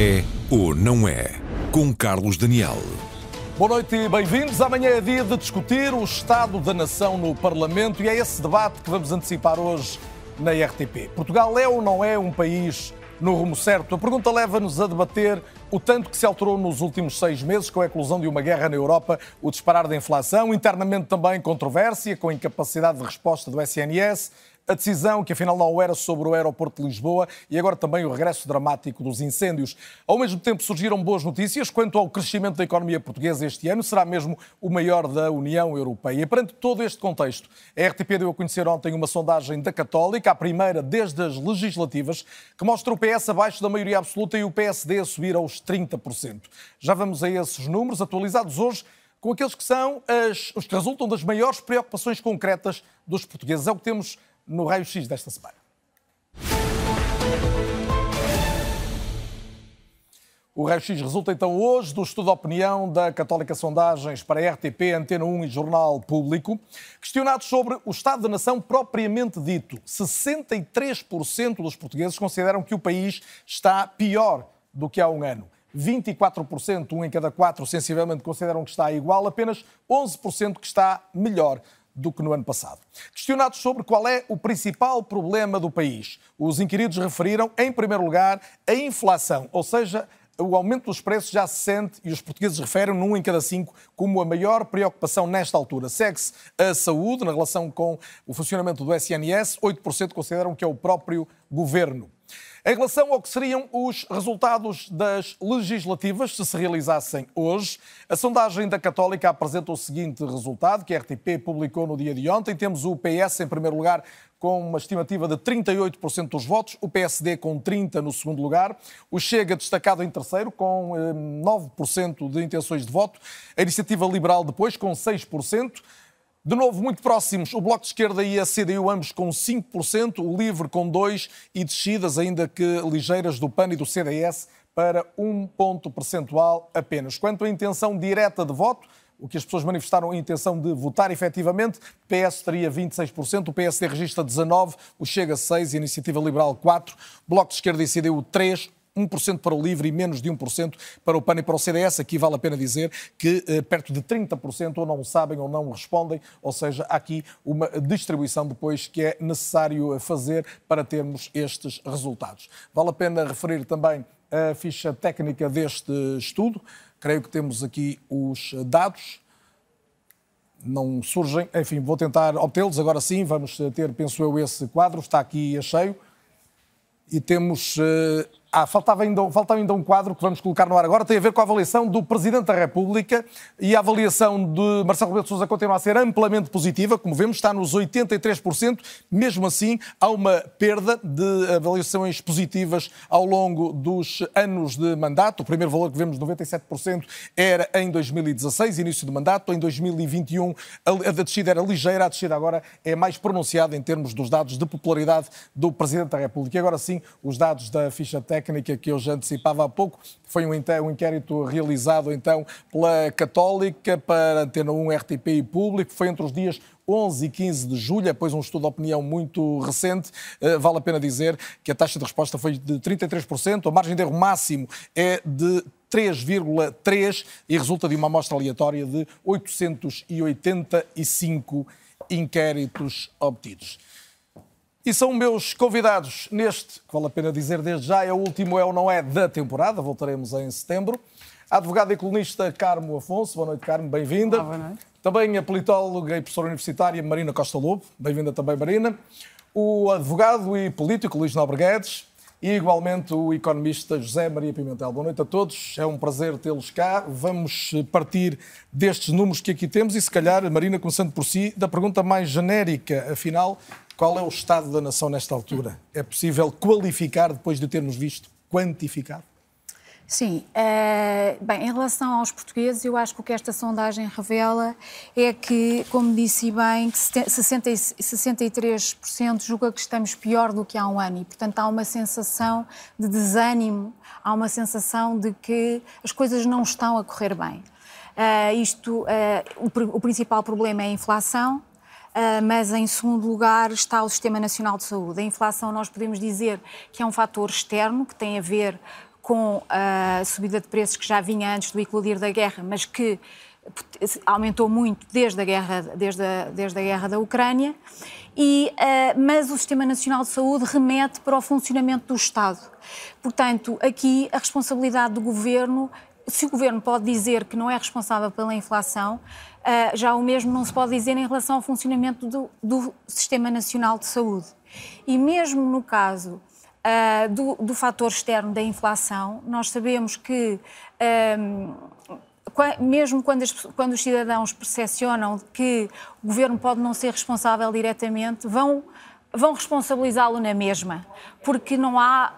É ou não é? Com Carlos Daniel. Boa noite e bem-vindos. Amanhã é dia de discutir o Estado da Nação no Parlamento e é esse debate que vamos antecipar hoje na RTP. Portugal é ou não é um país no rumo certo? A pergunta leva-nos a debater o tanto que se alterou nos últimos seis meses com a eclosão de uma guerra na Europa, o disparar da inflação, internamente também controvérsia com a incapacidade de resposta do SNS, a decisão que afinal não era sobre o aeroporto de Lisboa e agora também o regresso dramático dos incêndios. Ao mesmo tempo surgiram boas notícias quanto ao crescimento da economia portuguesa este ano, será mesmo o maior da União Europeia. E perante todo este contexto, a RTP deu a conhecer ontem uma sondagem da Católica, a primeira desde as legislativas, que mostra o PS abaixo da maioria absoluta e o PSD a subir aos 30%. Já vamos a esses números atualizados hoje com aqueles que são as, os que resultam das maiores preocupações concretas dos portugueses. É o que temos no raio-x desta semana. O raio-x resulta então hoje do estudo de opinião da Católica Sondagens para a RTP, Antena 1 e Jornal Público. Questionados sobre o Estado da Nação propriamente dito, 63% dos portugueses consideram que o país está pior do que há um ano. 24%, um em cada quatro, sensivelmente consideram que está igual, apenas 11% que está melhor do que no ano passado. Questionados sobre qual é o principal problema do país, os inquiridos referiram, em primeiro lugar, a inflação, ou seja, o aumento dos preços já se sente e os portugueses referem num em cada cinco como a maior preocupação nesta altura. Segue-se a saúde na relação com o funcionamento do SNS, 8% consideram que é o próprio governo. Em relação ao que seriam os resultados das legislativas, se se realizassem hoje, a sondagem da Católica apresenta o seguinte resultado, que a RTP publicou no dia de ontem. Temos o PS em primeiro lugar com uma estimativa de 38% dos votos, o PSD com 30% no segundo lugar, o Chega destacado em terceiro com 9% eh, de intenções de voto, a Iniciativa Liberal depois com 6%, de novo, muito próximos, o Bloco de Esquerda e a CDU, ambos com 5%, o LIVRE com 2% e descidas, ainda que ligeiras, do PAN e do CDS para um ponto percentual apenas. Quanto à intenção direta de voto, o que as pessoas manifestaram a intenção de votar efetivamente, PS teria 26%, o PSD registra 19%, o Chega 6% e a Iniciativa Liberal 4%, Bloco de Esquerda e CDU 3%, 1% para o LIVRE e menos de 1% para o PAN e para o CDS. Aqui vale a pena dizer que eh, perto de 30% ou não sabem ou não respondem, ou seja, há aqui uma distribuição depois que é necessário fazer para termos estes resultados. Vale a pena referir também a ficha técnica deste estudo. Creio que temos aqui os dados não surgem. Enfim, vou tentar obtê-los. Agora sim, vamos ter, penso eu, esse quadro. Está aqui a cheio. E temos uh, ah, faltava ainda, faltava ainda um quadro que vamos colocar no ar agora, tem a ver com a avaliação do Presidente da República e a avaliação de Marcelo Rebelo de Sousa continua a ser amplamente positiva, como vemos, está nos 83%, mesmo assim há uma perda de avaliações positivas ao longo dos anos de mandato. O primeiro valor que vemos, 97%, era em 2016, início de mandato, em 2021 a descida era ligeira, a descida agora é mais pronunciada em termos dos dados de popularidade do Presidente da República. E agora sim, os dados da ficha técnica técnica que eu já antecipava há pouco. Foi um inquérito realizado então pela Católica para Antena 1, RTP e Público. Foi entre os dias 11 e 15 de julho, depois um estudo de opinião muito recente. Eh, vale a pena dizer que a taxa de resposta foi de 33%, a margem de erro máximo é de 3,3 e resulta de uma amostra aleatória de 885 inquéritos obtidos. E são meus convidados neste, que vale a pena dizer desde já, é o último é ou não é da temporada, voltaremos em setembro. A advogada e colunista Carmo Afonso, boa noite Carmo, bem-vinda. Boa noite. Também a politóloga e professora universitária Marina Costa Lobo, bem-vinda também Marina. O advogado e político Luís Nobre Guedes e igualmente o economista José Maria Pimentel. Boa noite a todos, é um prazer tê-los cá. Vamos partir destes números que aqui temos e se calhar, Marina, começando por si, da pergunta mais genérica, afinal, qual é o estado da nação nesta altura? É possível qualificar depois de termos visto quantificado? Sim. Uh, bem, em relação aos portugueses, eu acho que o que esta sondagem revela é que, como disse bem, que 60, 63% julga que estamos pior do que há um ano e, portanto, há uma sensação de desânimo, há uma sensação de que as coisas não estão a correr bem. Uh, isto, uh, o, o principal problema é a inflação, mas em segundo lugar está o Sistema Nacional de Saúde. A inflação, nós podemos dizer que é um fator externo que tem a ver com a subida de preços que já vinha antes do eclodir da guerra, mas que aumentou muito desde a guerra, desde a, desde a guerra da Ucrânia, e, uh, mas o Sistema Nacional de Saúde remete para o funcionamento do Estado. Portanto, aqui a responsabilidade do Governo, se o Governo pode dizer que não é responsável pela inflação, uh, já o mesmo não se pode dizer em relação ao funcionamento do, do Sistema Nacional de Saúde. E mesmo no caso Uh, do, do fator externo da inflação, nós sabemos que mesmo quando, as, quando os cidadãos percepcionam que o governo pode não ser responsável diretamente, vão, vão responsabilizá-lo na mesma, porque não há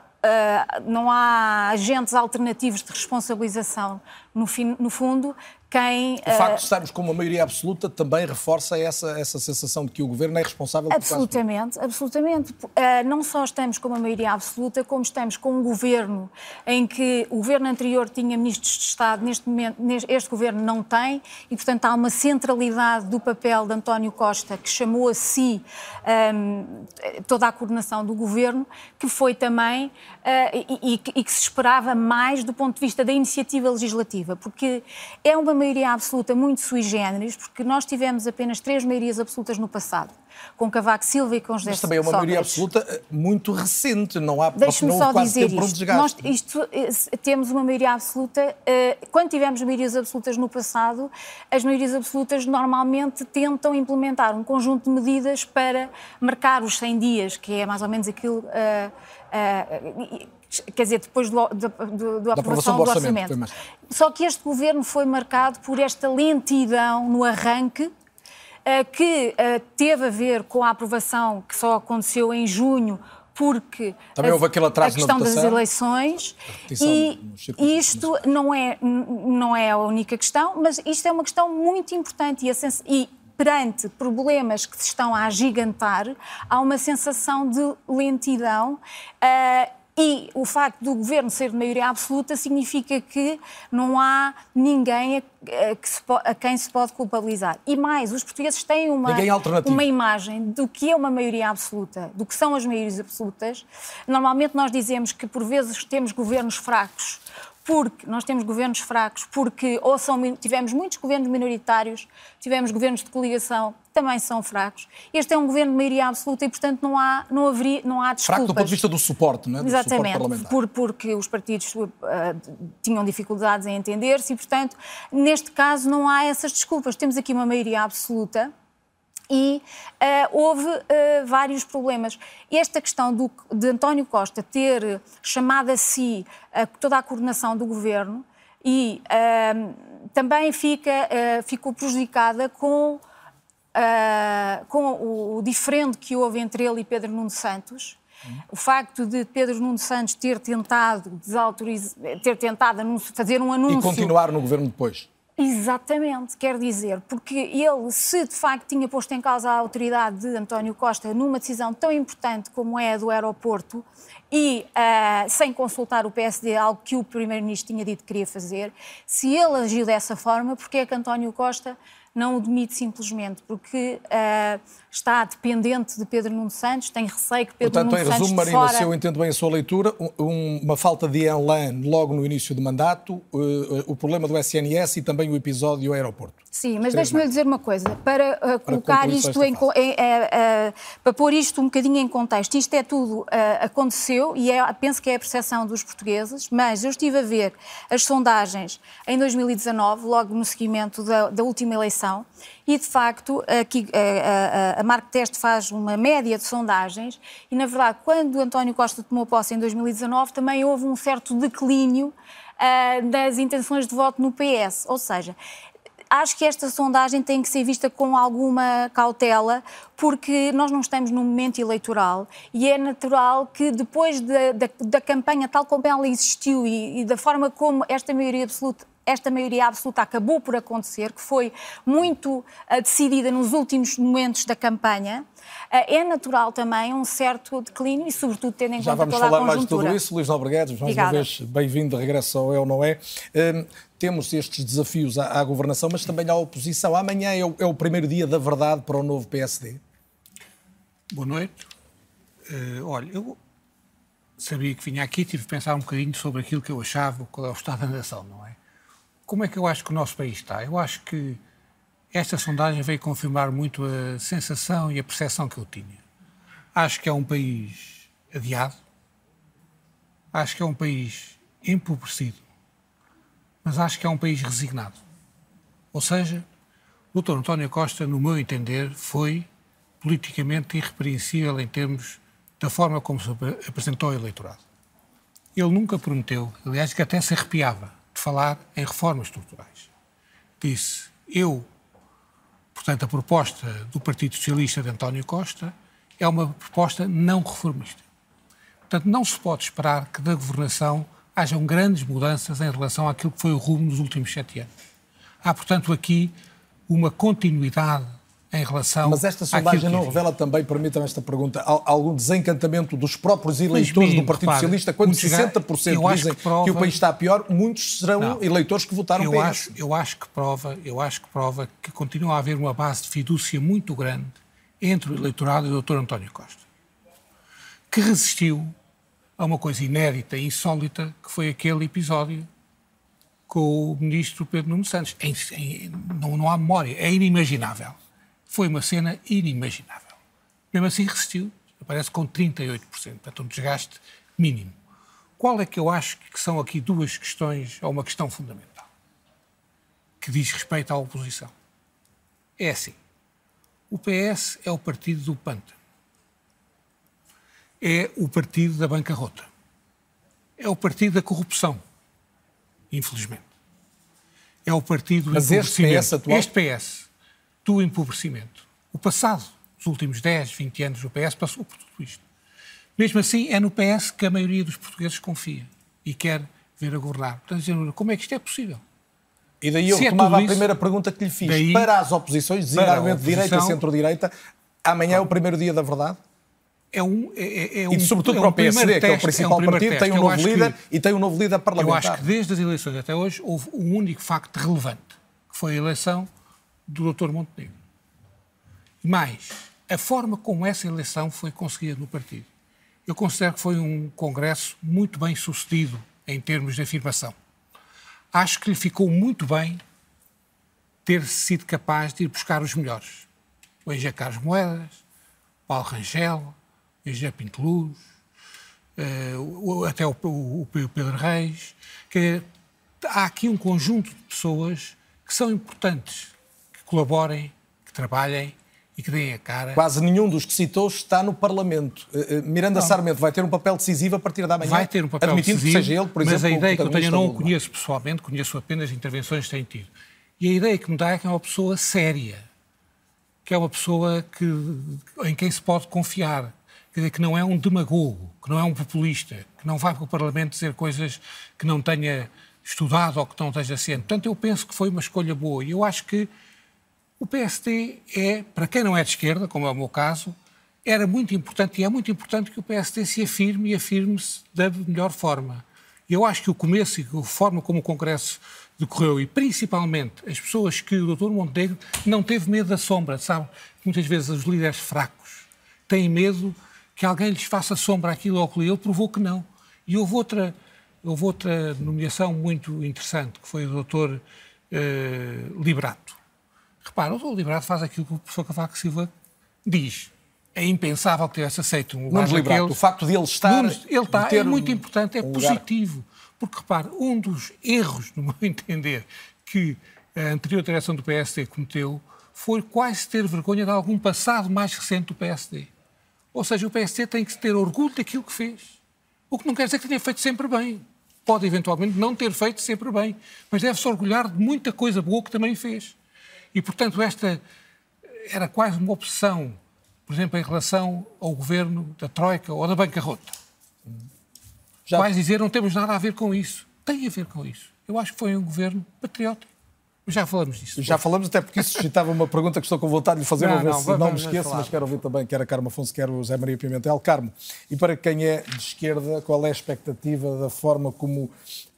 não há agentes alternativos de responsabilização. No, fim, no fundo, quem. O facto de estarmos com uma maioria absoluta também reforça essa, essa sensação de que o governo é responsável Absolutamente, por absolutamente. Uh, não só estamos com uma maioria absoluta, como estamos com um governo em que o governo anterior tinha ministros de Estado, neste momento este governo não tem, e portanto há uma centralidade do papel de António Costa, que chamou a si um, toda a coordenação do governo, que foi também uh, e, e, e que se esperava mais do ponto de vista da iniciativa legislativa, porque é uma maioria absoluta muito sui generis, porque nós tivemos apenas três maiorias absolutas no passado, com Cavaco Silva e com José Mas também é uma Sócrates. maioria absoluta eh, muito recente, não há Deixe-me só dizer isto. Nós, isto, eh, temos uma maioria absoluta, eh, quando tivemos maiorias absolutas no passado, as maiorias absolutas normalmente tentam implementar um conjunto de medidas para marcar os 100 dias, que é mais ou menos aquilo... Uh, uh, quer dizer, depois do, do, do, do aprovação, do orçamento. orçamento. Só que este governo foi marcado por esta lentidão no arranque, eh, que eh, teve a ver com a aprovação que só aconteceu em junho, porque Também houve aquele atraso a questão das eleições e isto não é, não é a única questão, mas isto é uma questão muito importante e, e perante problemas que se estão a agigantar, há uma sensação de lentidão uh, e o facto do governo ser de maioria absoluta significa que não há ninguém a, a, a quem se pode culpabilizar. E mais, os portugueses têm uma, uma imagem do que é uma maioria absoluta, do que são as maiorias absolutas. Normalmente nós dizemos que por vezes temos governos fracos porque nós temos governos fracos, porque ou são, tivemos muitos governos minoritários, tivemos governos de coligação, também são fracos. Este é um governo de maioria absoluta e, portanto, não há, não haveria, não há desculpas. Fraco do ponto de vista do suporte, não é? Do Exatamente, suporte por, porque os partidos uh, tinham dificuldades em entender-se e, portanto, neste caso não há essas desculpas. Temos aqui uma maioria absoluta e uh, houve uh, vários problemas. Esta questão do, de António Costa ter chamado a si uh, toda a coordenação do governo e também fica, ficou prejudicada com, com o, o diferente que houve entre ele e Pedro Nuno Santos. O facto de Pedro Nuno Santos ter tentado desautorizar, ter tentado fazer um anúncio. E continuar no governo depois. Exatamente, quer dizer, porque ele, se de facto tinha posto em causa a autoridade de António Costa numa decisão tão importante como é a do aeroporto e uh, sem consultar o PSD, algo que o Primeiro-Ministro tinha dito que queria fazer, se ele agiu dessa forma, porque é que António Costa não o demite simplesmente? Porque uh, está dependente de Pedro Nuno Santos, tem receio que Pedro Portanto, Nuno Santos Portanto, em resumo, Marina, se eu entendo bem a sua leitura, um, uma falta de elan logo no início do mandato, uh, o problema do SNS e também o episódio aeroporto. Sim, mas deixe-me dizer uma coisa, para, uh, para colocar isto em, para pôr isto um bocadinho em contexto, isto é tudo, aconteceu e é, penso que é a percepção dos portugueses, mas eu estive a ver as sondagens em 2019, logo no seguimento da, da última eleição, e de facto aqui a, a, a Marco Teste faz uma média de sondagens e na verdade quando António Costa tomou posse em 2019 também houve um certo declínio uh, das intenções de voto no PS, ou seja, acho que esta sondagem tem que ser vista com alguma cautela, porque nós não estamos num momento eleitoral e é natural que depois da, da, da campanha tal como ela existiu e, e da forma como esta maioria absoluta esta maioria absoluta acabou por acontecer, que foi muito uh, decidida nos últimos momentos da campanha, uh, é natural também um certo declínio e, sobretudo, tendo em Já conta toda a conjuntura. Já vamos falar mais de tudo isso. Luís Nobreguedes, mais Obrigada. uma vez bem-vindo de regresso ao É ou Não É. Uh, temos estes desafios à, à, governação, mas também à oposição. Amanhã é o, é o, primeiro dia da verdade para o novo PSD. Boa noite. olha, eu sabia que vinha aqui, tive de pensar um bocadinho sobre aquilo que eu achava, qual é o estado da nação, não é? Como é que eu acho que o nosso país está? Eu acho que esta sondagem veio confirmar muito a sensação e a percepção que eu tinha. Acho que é um país adiado, acho que é um país empobrecido, mas acho que é um país resignado. Ou seja, o Dr. António Costa, no meu entender, foi politicamente irrepreensível em termos da forma como se apresentou ao eleitorado. Ele nunca prometeu, aliás, que até se arrepiava falar em reformas estruturais. Disse, eu, portanto, a proposta do Partido Socialista de António Costa é uma proposta não reformista. Portanto, não se pode esperar que da governação hajam grandes mudanças em relação àquilo que foi o rumo nos últimos sete anos. Há, portanto, aqui uma continuidade em relação. Mas esta sondagem não revela também, permitam esta pergunta, algum desencantamento dos próprios eleitores do Partido Socialista, quando 60% dizem que, prova, que, o país está pior, muitos serão não, eleitores que votaram eu PS. Acho, eu acho que prova, eu acho que prova que continua a haver uma base de fidúcia muito grande entre o eleitorado e o Dr. António Costa, que resistiu a uma coisa inédita e insólita que foi aquele episódio com o ministro Pedro Nuno Santos. É, é, não, não há memória, é inimaginável foi uma cena inimaginável. Mesmo assim resistiu, aparece com 38%, portanto um desgaste mínimo. Qual é que eu acho que são aqui duas questões, ou uma questão fundamental, que diz respeito à oposição? É assim, o PS é o partido do pântano, é o partido da bancarrota, é o partido da corrupção, infelizmente. É o partido do Mas este PS atual... Este PS do empobrecimento. O passado, os últimos 10, 20 anos do PS, passou por tudo isto. Mesmo assim, é no PS que a maioria dos portugueses confia e quer ver a governar. Portanto, como é que isto é possível? E daí eu Se retomava é a primeira pergunta que lhe fiz. Daí, para as oposições, designadamente direita e centro-direita, amanhã é o primeiro dia da verdade? É um, é, é, é um, e sobretudo é para o PSD, teste, que é o principal é um partido, teste. tem um novo líder que, e tem um novo líder parlamentar. Eu acho que desde as eleições até hoje houve um único facto relevante, que foi a eleição do Dr. Montenegro. Mais, a forma como essa eleição foi conseguida no partido. Eu considero que foi um congresso muito bem sucedido em termos de afirmação. Acho que lhe ficou muito bem ter sido capaz de ir buscar os melhores. O Engenheiro Carlos Moedas, Paulo Rangel, o Engenheiro Pinto Luz, uh, até o, o, o, Pedro Reis. Que há aqui um conjunto de pessoas que são importantes colaborem, que trabalhem e que deem a cara. Quase nenhum dos que citou está no Parlamento. Uh, Miranda não. Sarmento vai ter um papel decisivo a partir da manhã? Vai ter um papel admitindo decisivo, que seja ele, por mas exemplo, a ideia que eu tenho, eu não o conheço pessoalmente, conheço apenas intervenções que tem tido. E a ideia que me dá é que é uma pessoa séria, que é uma pessoa que, em quem se pode confiar, quer dizer, que não é um demagogo, que não é um populista, que não vai para o Parlamento dizer coisas que não tenha estudado ou que não esteja ciente. Portanto, eu penso que foi uma escolha boa. E eu acho que o PSD é, para quem não é de esquerda, como é o meu caso, era muito importante e é muito importante que o PSD se afirme e afirme-se da melhor forma. Eu acho que o começo e a forma como o Congresso decorreu, e principalmente as pessoas que o Dr. Montenegro não teve medo da sombra, sabe? Muitas vezes os líderes fracos têm medo que alguém lhes faça sombra aquilo ou aquilo, ele provou que não. E houve outra, houve outra nomeação muito interessante, que foi o Dr. Uh, Liberato. Repara, o Liberato faz aquilo que o professor Cavaco Silva diz. É impensável que tivesse aceito um lugar Nunes Liberato, o facto de ele estar... Nunes, ele está, é muito importante, é um positivo. Lugar. Porque, repare, um dos erros, no meu entender, que a anterior direção do PSD cometeu foi quase ter vergonha de algum passado mais recente do PSD. Ou seja, o PSD tem que ter orgulho daquilo que fez. O que não quer dizer que tenha feito sempre bem. Pode, eventualmente, não ter feito sempre bem. Mas deve-se orgulhar de muita coisa boa que também fez. E, portanto, esta era quase uma opção, por exemplo, em relação ao governo da Troika ou da bancarrota. Já... Quase dizer, não temos nada a ver com isso. Tem a ver com isso. Eu acho que foi um governo patriótico. Já falamos disso. Já falamos, até porque isso suscitava uma pergunta que estou com vontade de lhe fazer, não, não, se não, não me esqueço, mas quero ouvir também quer a Carmo Afonso, quer o José Maria Pimentel. Carmo, e para quem é de esquerda, qual é a expectativa da forma como.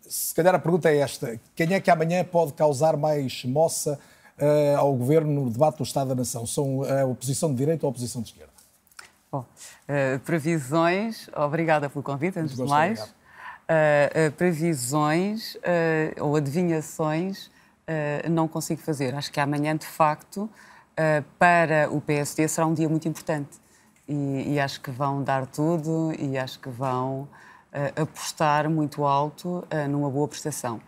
Se calhar a pergunta é esta: quem é que amanhã pode causar mais moça uh, ao governo no debate do Estado da Nação? São a oposição de direita ou a oposição de esquerda? Bom, uh, previsões, obrigada pelo convite, antes de mais. Uh, uh, previsões ou adivinhações não consigo fazer. Acho que amanhã, de facto, para o PSD será um dia muito importante. E, e, acho que vão dar tudo e acho que vão apostar muito alto numa boa prestação.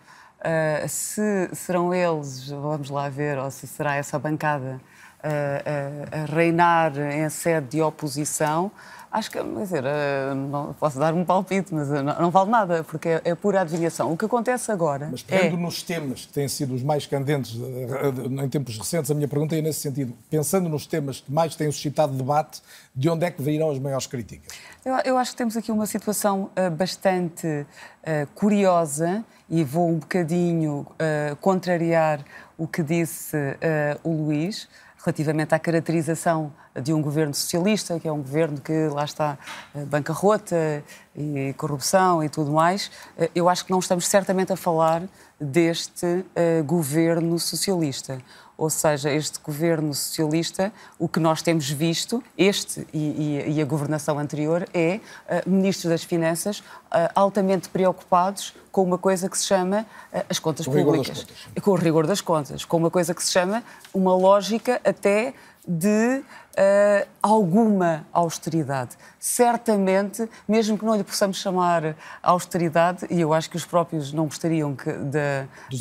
Se serão eles, vamos lá ver, ou se será essa bancada a, a, reinar em sede de oposição, acho que, quer dizer, eh, não posso dar um palpite, mas eh, não, não vale nada, porque é, é, pura adivinhação. O que acontece agora. Mas pegando é... nos temas que têm sido os mais candentes eh, em tempos recentes, a minha pergunta é nesse sentido. Pensando nos temas que mais têm suscitado debate, de onde é que virão as maiores críticas? Eu, eu acho que temos aqui uma situação bastante uh, curiosa e vou um bocadinho uh, contrariar o que disse o Luís relativamente à caracterização de um governo socialista, que é um governo que lá está eh, bancarrota e corrupção e tudo mais, eh, eu acho que não estamos certamente a falar deste uh, governo socialista. Ou seja, este governo socialista, o que nós temos visto, este e, e, e a governação anterior, é uh, ministros das Finanças uh, altamente preocupados com uma coisa que se chama uh, as contas com públicas. Com o rigor das contas. Com uma coisa que se chama uma lógica até de uh, alguma austeridade. Certamente, mesmo que não lhe possamos chamar austeridade, e eu acho que os próprios não gostariam que, de, de,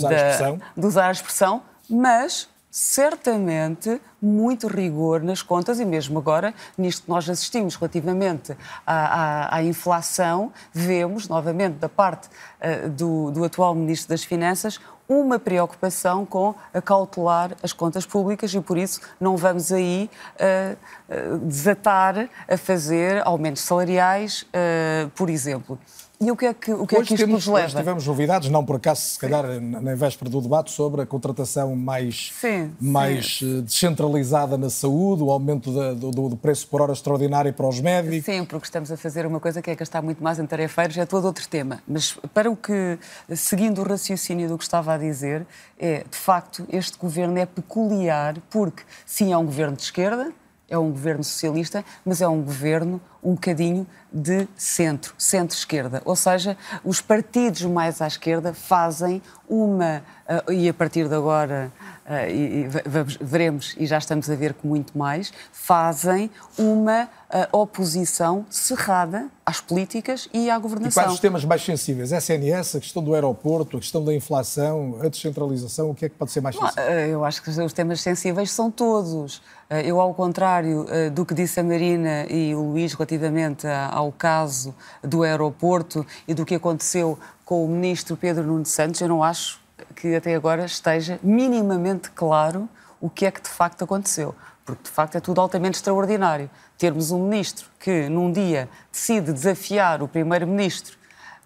de usar a expressão, mas certamente muito rigor nas contas e mesmo agora, nisto que nós assistimos relativamente à, à, à inflação, vemos novamente da parte uh, do, do atual Ministro das Finanças uma preocupação com cautelar as contas públicas e por isso não vamos aí uh, uh, desatar a fazer aumentos salariais, uh, por exemplo. E o que é que, o que, é que isto temos, nos leva? Hoje tivemos novidades, não por acaso, se calhar, na véspera do debate, sobre a contratação mais, sim, mais sim. Eh, descentralizada na saúde, o aumento da, do, do, preço por hora extraordinário para os médicos. Sim, porque estamos a fazer uma coisa que é gastar muito mais em tarefeiros, é todo outro tema. Mas para o que, seguindo o raciocínio do que estava a dizer, é, de facto, este governo é peculiar porque, sim, é um governo de esquerda, é um governo socialista, mas é um governo um bocadinho de centro, centro-esquerda. Ou seja, os partidos mais à esquerda fazem uma, uh, e a partir de agora uh, e, e vamos, veremos, e já estamos a ver que muito mais, fazem uma uh, oposição cerrada às políticas e à governação. E quais os temas mais sensíveis? SNS, a questão do aeroporto, a questão da inflação, a descentralização, o que é que pode ser mais sensível? Eu acho que os temas sensíveis são todos. Eu, ao contrário do que disse a Marina e o Luís relativamente ao caso do aeroporto e do que aconteceu com o ministro Pedro Nuno Santos, eu não acho que até agora esteja minimamente claro o que é que de facto aconteceu. Porque de facto é tudo altamente extraordinário. Termos um ministro que num dia decide desafiar o primeiro-ministro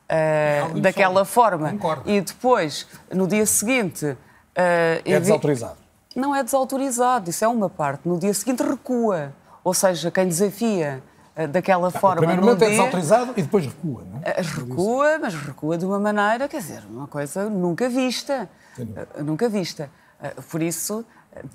uh, daquela forma Concordo. e depois, no dia seguinte. Uh, é desautorizado. Não é desautorizado, isso é uma parte. No dia seguinte recua. Ou seja, quem desafia eh, daquela forma. O primeiro momento é desautorizado e depois recua, não é? Recua, mas recua de uma maneira, quer dizer, uma coisa nunca vista. Eh, nunca vista. Eh, por isso,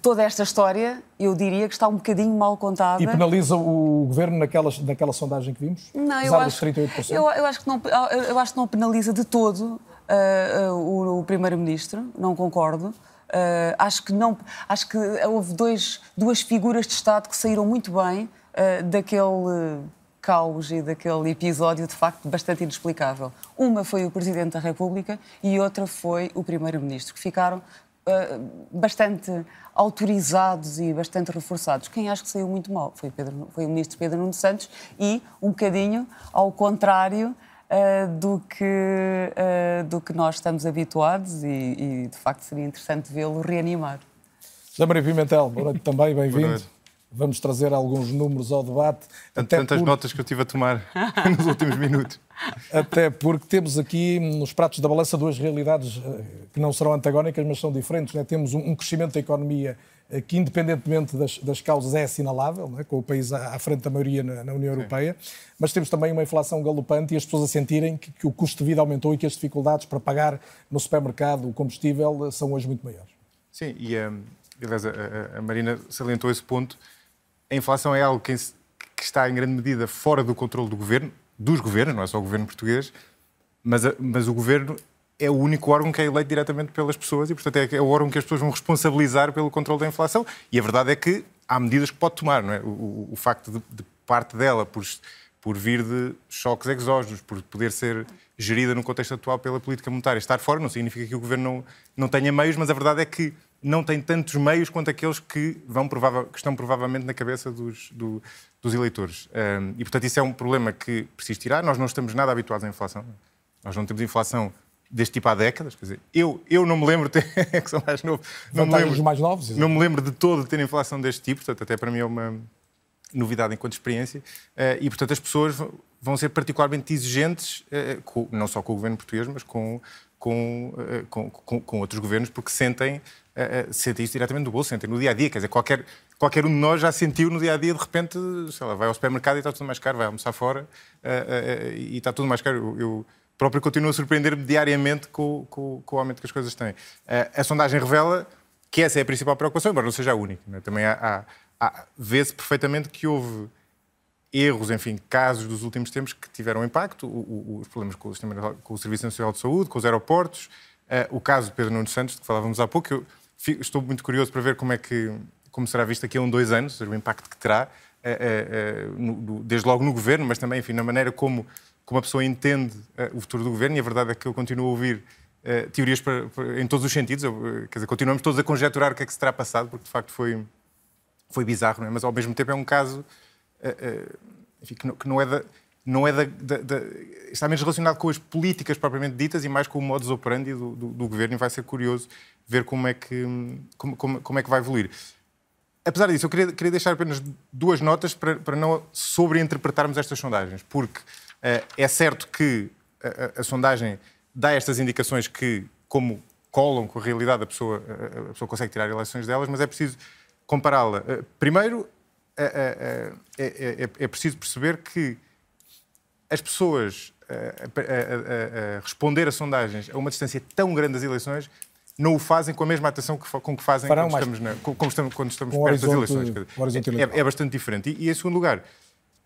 toda esta história, eu diria que está um bocadinho mal contada. E penaliza o governo naquela, naquela sondagem que vimos? Não, eu acho, eu, eu, acho que não, eu acho que não penaliza de todo uh, uh, o, o primeiro-ministro, não concordo. Uh, acho que não, acho que houve dois, duas figuras de Estado que saíram muito bem uh, daquele caos e daquele episódio de facto bastante inexplicável. Uma foi o Presidente da República e outra foi o Primeiro-Ministro, que ficaram uh, bastante autorizados e bastante reforçados. Quem acho que saiu muito mal foi, Pedro, foi o Ministro Pedro Nuno Santos e um bocadinho ao contrário uh, do, que, uh, do que nós estamos habituados e, e de facto seria interessante vê-lo reanimar. José Maria Pimentel, boa noite também, bem-vindo. Vamos trazer alguns números ao debate. Tantas notas que eu tive a tomar nos últimos minutos. Até porque temos aqui nos pratos da balança duas realidades eh, que não serão antagónicas, mas são diferentes. Né? Temos um crescimento da economia eh, que, independentemente das, das causas, é assinalável, né? com o país à, frente da maioria na, na União Europeia, Sim. mas temos também uma inflação galopante e as pessoas a sentirem que, que o custo de vida aumentou e que as dificuldades para pagar no supermercado o combustível eh, são hoje muito maiores. Sim, e um, aliás, a, a Marina salientou esse ponto a inflação é algo que, que está em grande medida fora do controle do governo, dos governos, não é só o governo português, mas, mas o governo é o único órgão que é eleito diretamente pelas pessoas e, portanto, é, é o órgão que as pessoas vão responsabilizar pelo controle da inflação. E a verdade é que há medidas que pode tomar, não é? O, o, o facto de, de, parte dela por, por vir de choques exógenos, por poder ser gerida no contexto atual pela política monetária. Estar fora não significa que o governo não, não tenha meios, mas a verdade é que não tem tantos meios quanto aqueles que, vão provável, que estão provavelmente na cabeça dos, do, dos eleitores. Um, e, portanto, isso é um problema que persistirá. Nós não estamos nada habituados à inflação. Nós não temos inflação deste tipo há décadas. Quer dizer, eu, eu não me lembro, de ter, que sou mais novo, não me lembro, mais novos, não me lembro de todo de ter inflação deste tipo, portanto, até para mim é uma novidade enquanto experiência. Uh, e, portanto, as pessoas vão ser particularmente exigentes, uh, com, não só com o governo português, mas com, com, uh, com, com, com outros governos, porque sentem uh, sentem isso diretamente do bolso, sentem no dia a dia. Quer dizer, qualquer, qualquer um de nós já sentiu no dia a dia, de repente, sei lá, vai ao supermercado e está tudo mais caro, vai almoçar fora e está tudo mais caro. Eu, eu próprio continuo a surpreender-me diariamente com, com, com, o aumento que as coisas têm. a sondagem revela que essa é a principal preocupação, embora não seja a única. Né? Também há, há, há vê-se perfeitamente que houve erros, enfim, casos dos últimos tempos que tiveram impacto, o, o, os problemas com o, sistema, com o Serviço Nacional de Saúde, com os aeroportos, uh, o caso de Pedro Nuno Santos, que falávamos há pouco, eu, estou muito curioso para ver como é que como será visto aqui a um, dois anos, o impacto que terá, eh, eh, eh, desde logo no governo, mas também, enfim, na maneira como, como a pessoa entende o futuro do governo. E a verdade é que eu continuo a ouvir teorias para, para, em todos os sentidos. Eu, quer dizer, continuamos todos a conjecturar o que é que se terá passado, porque de facto foi, foi bizarro, é? mas ao mesmo tempo é um caso enfim, que, não, que não é da não é da, da, da, está menos relacionado com as políticas propriamente ditas e mais com o modus operandi do, do, do governo e vai ser curioso ver como é que, como, como, como, é que vai evoluir. Apesar disso, eu queria, queria deixar apenas duas notas para, para não sobreinterpretarmos estas sondagens, porque uh, é certo que a, a, a, sondagem dá estas indicações que, como colam com a realidade, a pessoa, a, a pessoa consegue tirar eleições delas, mas é preciso compará-la. Uh, primeiro, é, é, é preciso perceber que as pessoas a, a, a, responder a sondagens a uma distância tão grande das eleições não o fazem com a mesma atenção que, com que fazem quando estamos, na, estamos, quando estamos perto das eleições. É, é, bastante diferente. E, e, em segundo lugar,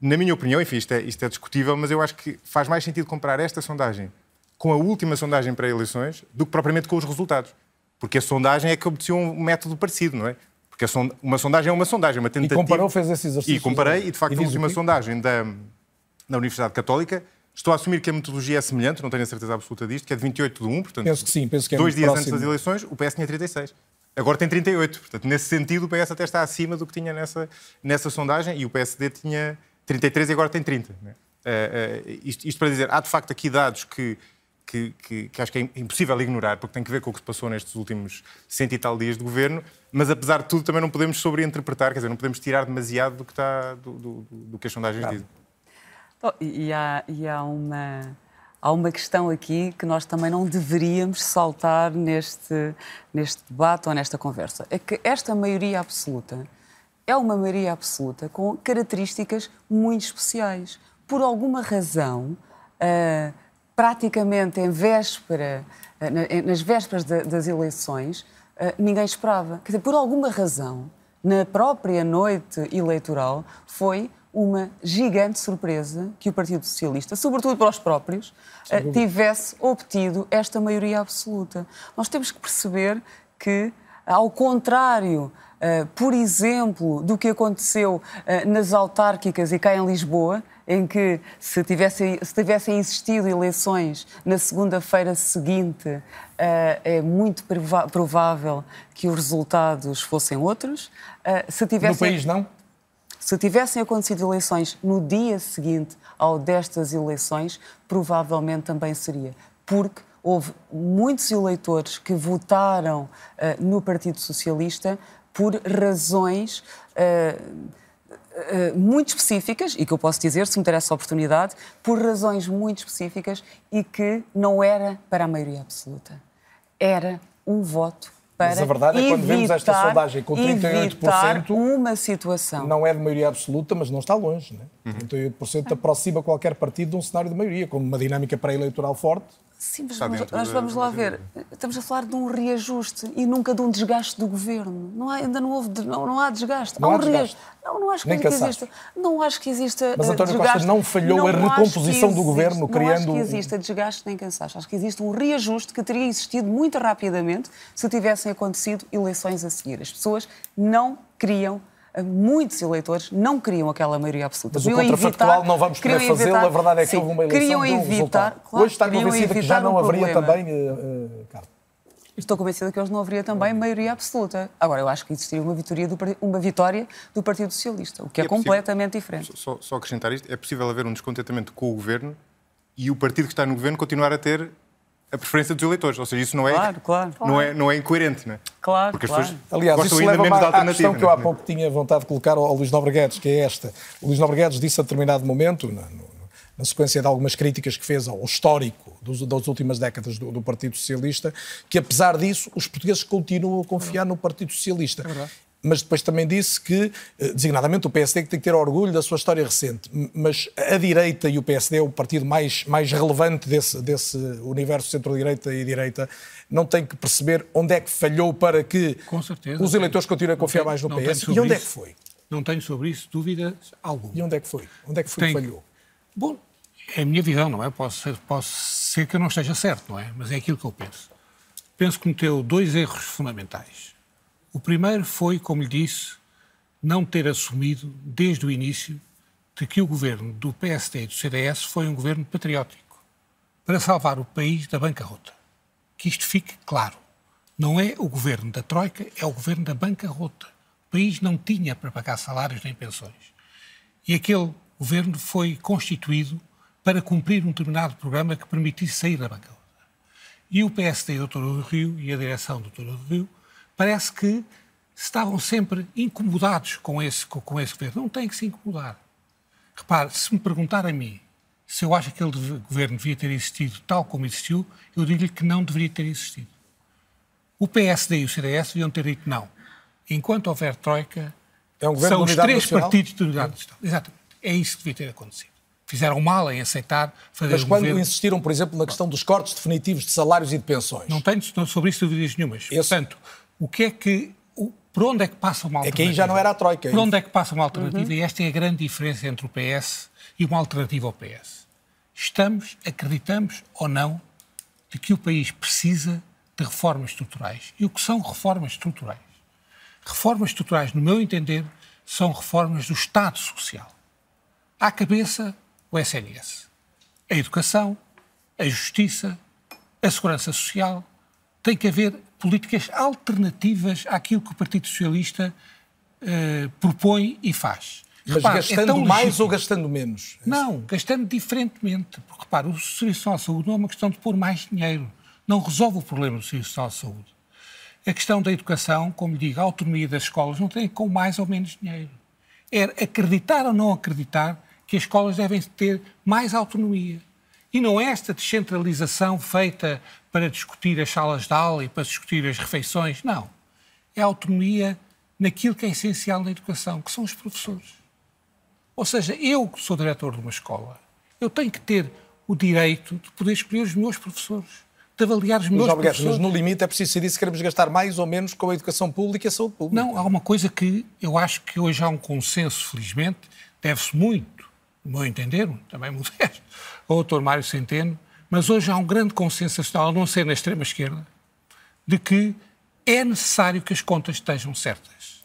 na minha opinião, enfim, isto é, isto é discutível, mas eu acho que faz mais sentido comparar esta sondagem com a última sondagem para eleições do que propriamente com os resultados. Porque a sondagem é que obteceu um método parecido, não é? Porque uma sondagem é uma sondagem, uma tentativa. E comparou, fez esse exercício. E comparei, e de facto a última sondagem da, na Universidade Católica. Estou a assumir que a metodologia é semelhante, não tenho a certeza absoluta disto, que é de 28 de 1, portanto, penso que sim, penso que é dois dias próximo. antes das eleições, o PS tinha 36. Agora tem 38. Portanto, nesse sentido, o PS até está acima do que tinha nessa, nessa sondagem e o PSD tinha 33 e agora tem 30. Né? Uh, uh, isto, isto, para dizer, há de facto aqui dados que, que, que, que, acho que é impossível ignorar, porque tem que ver com o que se passou nestes últimos cento e tal dias de governo, mas apesar de tudo também não podemos sobreinterpretar, quer dizer, não podemos tirar demasiado do que, está, do, do, do que as sondagens claro. dizem. Oh, e há, e há uma há uma questão aqui que nós também não deveríamos saltar neste, neste debate ou nesta conversa. É que esta maioria absoluta é uma maioria absoluta com características muito especiais. Por alguma razão, uh, praticamente em véspera, uh, nas vésperas de, das eleições, uh, ninguém esperava. Quer dizer, por alguma razão, na própria noite eleitoral, foi uma gigante surpresa que o Partido Socialista, sobretudo para os próprios, eh, tivesse obtido esta maioria absoluta. Nós temos que perceber que, ao contrário, eh, por exemplo, do que aconteceu eh, nas autárquicas e cá em Lisboa, em que se tivessem, se tivessem existido eleições na segunda-feira seguinte, é muito provável que os resultados fossem outros. Se tivessem... No país, não? Se tivessem acontecido eleições no dia seguinte ao destas eleições, provavelmente também seria. Porque houve muitos eleitores que votaram uh, no Partido Socialista por razões. Uh, Uh, muito específicas, e que eu posso dizer, se me der essa oportunidade, por razões muito específicas e que não era para a maioria absoluta. Era um voto para Mas a verdade é que quando vemos esta sondagem com 38%, uma situação. não é de maioria absoluta, mas não está longe. Né? Uhum. 38% aproxima qualquer partido de um cenário de maioria, com uma dinâmica pré-eleitoral forte Sim, mas vamos, nós vamos lá ver. Estamos a falar de um reajuste e nunca de um desgaste do governo. Não há, ainda não houve, não, não há desgaste. Não há um desgaste. Não, não acho que, que exista. Não acho que exista. Mas António desgaste. Costa não falhou não a recomposição do governo, criando. Não acho que exista desgaste nem cansaço. Acho que existe um reajuste que teria existido muito rapidamente se tivessem acontecido eleições a seguir. As pessoas não queriam muitos eleitores não queriam aquela maioria absoluta. Mas o contrafactual não vamos poder fazê-lo, a verdade é que sim, houve uma eleição queriam um evitar, claro, Hoje está convencida que já não haveria problema. também, uh, Carlos? Estou convencida que hoje não haveria também maioria absoluta. Agora, eu acho que existiria uma vitória do, uma vitória do Partido Socialista, o que é, é completamente diferente. Só, só acrescentar isto, é possível haver um descontentamento com o Governo e o partido que está no Governo continuar a ter a preferência dos eleitores. Ou seja, isso não é, claro, claro. Não é, não é incoerente, não é? Claro, Porque as claro. pessoas Aliás, gostam isso ainda leva menos da à questão que eu há é? pouco tinha vontade de colocar ao, Luís Nobre Guedes, que é esta. O Luís Nobre Guedes disse a determinado momento, na, na sequência de algumas críticas que fez ao histórico dos, das últimas décadas do, do, Partido Socialista, que apesar disso, os portugueses continuam a confiar no Partido Socialista. É mas depois também disse que, eh, designadamente, o PSD tem que ter orgulho da sua história recente. Mas a direita e o PSD é o partido mais, mais relevante desse, desse universo centro-direita e direita. Não tem que perceber onde é que falhou para que certeza, os eleitores continuem a confiar mais no PS. E onde isso, é que foi? Não tenho sobre isso dúvidas alguma. E onde é que foi? Onde é que foi que falhou? Bom, é a minha visão, não é? Posso ser, posso ser que eu não esteja certo, não é? Mas é aquilo que eu penso. Penso que cometeu dois erros fundamentais. O primeiro foi, como lhe disse, não ter assumido desde o início de que o governo do PSD e do CDS foi um governo patriótico para salvar o país da bancarrota. Que isto fique claro. Não é o governo da Troika, é o governo da bancarrota. O país não tinha para pagar salários nem pensões. E aquele governo foi constituído para cumprir um determinado programa que permitisse sair da bancarrota. E o PSD do Rio e a direção do do Rio parece que estavam sempre incomodados com esse, com esse governo. Não tem que se incomodar. Repare, se me perguntar a mim se eu acho que aquele governo devia ter existido tal como existiu, eu digo-lhe que não deveria ter existido. O PSD e o CDS deviam ter dito não. Enquanto houver Troika, é um são os três nacional? partidos de unidade de Estado. Exatamente. É isso que devia ter acontecido. Fizeram mal em aceitar fazer Mas quando governo... insistiram, por exemplo, na questão dos cortes definitivos de salários e de pensões? Não tenho sobre isso dúvidas nenhumas. Esse... Portanto, o que é que. Por onde é que passa uma alternativa? É que aí já não era a Troika. É por onde é que passa uma alternativa? Uhum. E esta é a grande diferença entre o PS e uma alternativa ao PS. Estamos, acreditamos ou não, de que o país precisa de reformas estruturais. E o que são reformas estruturais? Reformas estruturais, no meu entender, são reformas do Estado Social. À cabeça, o SNS. A educação, a justiça, a segurança social. Tem que haver políticas alternativas àquilo que o Partido Socialista uh, propõe e faz. Mas repare, gastando é mais legítimo. ou gastando menos? Não, gastando diferentemente. Porque, repare, o Serviço Nacional de Saúde não é uma questão de pôr mais dinheiro. Não resolve o problema do Serviço Nacional de Saúde. A questão da educação, como lhe digo, a autonomia das escolas não tem com mais ou menos dinheiro. É acreditar ou não acreditar que as escolas devem ter mais autonomia. E não é esta descentralização feita para discutir as salas de aula e para discutir as refeições. Não. É a autonomia naquilo que é essencial na educação, que são os professores. Ou seja, eu que sou diretor de uma escola, eu tenho que ter o direito de poder escolher os meus professores, de avaliar os meus professores. Mas no limite é preciso decidir se queremos gastar mais ou menos com a educação pública e a saúde pública. Não, há uma coisa que eu acho que hoje há um consenso, felizmente, deve-se muito no meu entender, também modesto, ao doutor Mário Centeno, mas hoje há um grande consenso nacional, a não ser na extrema-esquerda, de que é necessário que as contas estejam certas.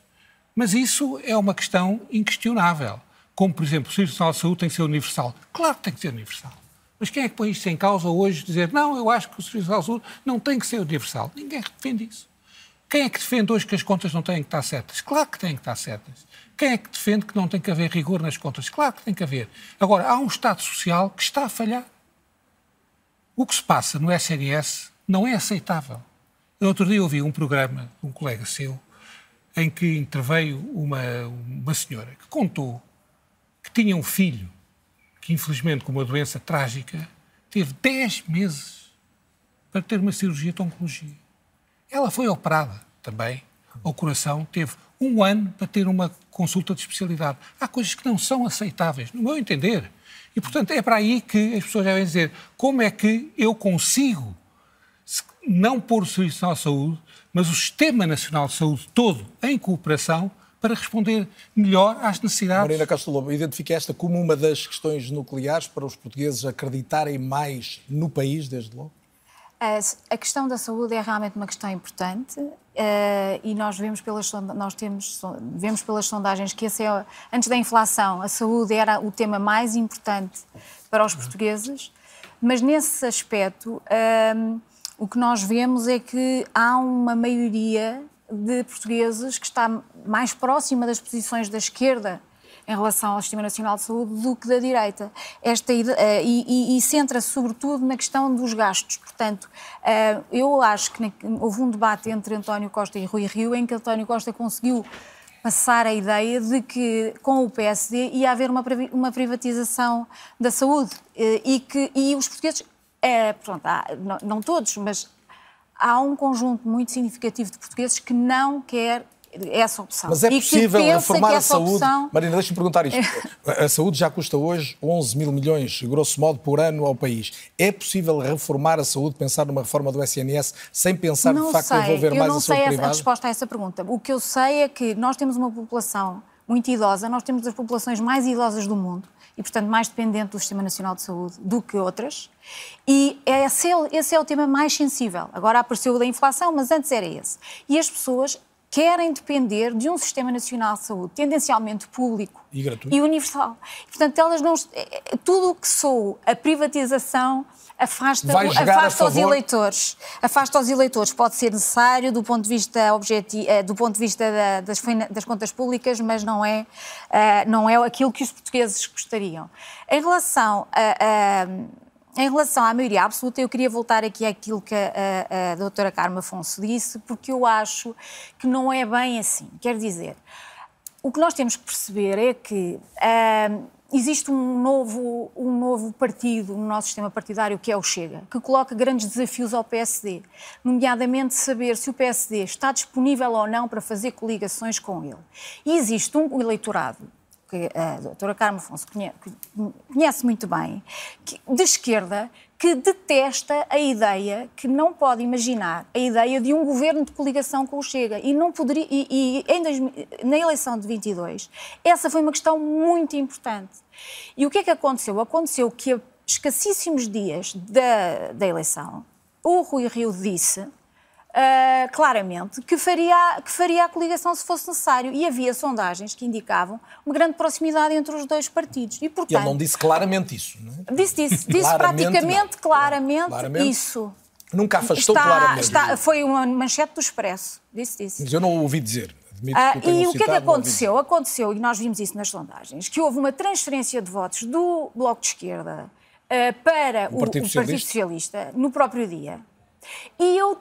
Mas isso é uma questão inquestionável. Como, por exemplo, o Serviço Nacional de Saúde tem que ser universal. Claro que tem que ser universal. Mas quem é que põe isto em causa hoje, dizer não, eu acho que o Serviço Nacional de Saúde não tem que ser universal? Ninguém defende isso. Quem é que defende hoje que as contas não têm que estar certas? Claro que têm que estar certas. Quem é que defende que não tem que haver rigor nas contas? Claro que tem que haver. Agora, há um Estado Social que está a falhar. O que se passa no SNS não é aceitável. Eu, outro dia ouvi um programa de um colega seu em que interveio uma, uma senhora que contou que tinha um filho que, infelizmente, com uma doença trágica, teve 10 meses para ter uma cirurgia de oncologia. Ela foi operada também ao coração, teve um ano para ter uma consulta de especialidade. Há coisas que não são aceitáveis, no meu entender. E, portanto, é para aí que as pessoas devem dizer como é que eu consigo não pôr o Serviço Nacional de Saúde, mas o Sistema Nacional de Saúde todo em cooperação para responder melhor às necessidades. Marina Castro Lobo, esta como uma das questões nucleares para os portugueses acreditarem mais no país, desde logo? A questão da saúde é realmente uma questão importante uh, e nós vemos pelas, nós temos, vemos pelas sondagens que esse é, antes da inflação, a saúde era o tema mais importante para os portugueses, mas nesse aspecto uh, o que nós vemos é que há uma maioria de portugueses que está mais próxima das posições da esquerda em relação ao Sistema Nacional de Saúde do que da direita. Esta, uh, e, e, e centra-se sobretudo na questão dos gastos. Portanto, uh, eu acho que houve um debate entre António Costa e Rui Rio em que António Costa conseguiu passar a ideia de que com o PSD ia haver uma, uma privatização da saúde uh, e que e os portugueses, pronto, há, não, não todos, mas há um conjunto muito significativo de portugueses que não quer essa opção. Mas é possível reformar a saúde? Opção... Marina, deixa-me perguntar isto. a saúde já custa hoje 11 mil milhões, grosso modo, por ano ao país. É possível reformar a saúde, pensar numa reforma do SNS, sem pensar, não de facto, sei. em envolver eu mais a saúde privada? Eu não sei a resposta a essa pergunta. O que eu sei é que nós temos uma população muito idosa, nós temos as populações mais idosas do mundo e, portanto, mais dependente do Sistema Nacional de Saúde do que outras. E esse é, esse é o tema mais sensível. Agora apareceu o da inflação, mas antes era esse. E as pessoas querem depender de um sistema nacional de saúde, tendencialmente público e, e universal. Portanto, elas não é, é, tudo o que sou a privatização afasta, afasta os eleitores. Afasta os eleitores. Pode ser necessário do ponto de vista objetivo, eh, do ponto de vista da, das, das, contas públicas, mas não é, uh, não é aquilo que os portugueses gostariam. Em relação a, a em relação à maioria absoluta, eu queria voltar aqui àquilo que a, a, a doutora Carmo Afonso disse, porque eu acho que não é bem assim. Quer dizer, o que nós temos que perceber é que uh, existe um novo, um novo partido no nosso sistema partidário, que é o Chega, que coloca grandes desafios ao PSD, nomeadamente saber se o PSD está disponível ou não para fazer coligações com ele. E existe um eleitorado que a doutora Carmo Afonso conhece, muito bem, de esquerda, que detesta a ideia, que não pode imaginar a ideia de um governo de coligação com o Chega. E não poderia. E, e em, na eleição de 22, essa foi uma questão muito importante. E o que é que aconteceu? Aconteceu que a escassíssimos dias da, da eleição, o Rui Rio disse Uh, claramente que faria, que faria a coligação se fosse necessário. E havia sondagens que indicavam uma grande proximidade entre os dois partidos. E, portanto, ele não disse claramente isso, não é? Disse, disse, disse praticamente claramente, claramente, isso. Nunca afastou está, claramente. Está, foi uma manchete do Expresso. Disse, disse. Mas eu não ouvi dizer. Uh, e o que é que aconteceu? Aconteceu, e nós vimos isso nas sondagens, que houve uma transferência de votos do Bloco de Esquerda uh, para o, o, Partido, o Socialista. Partido Socialista no próprio dia. E eu,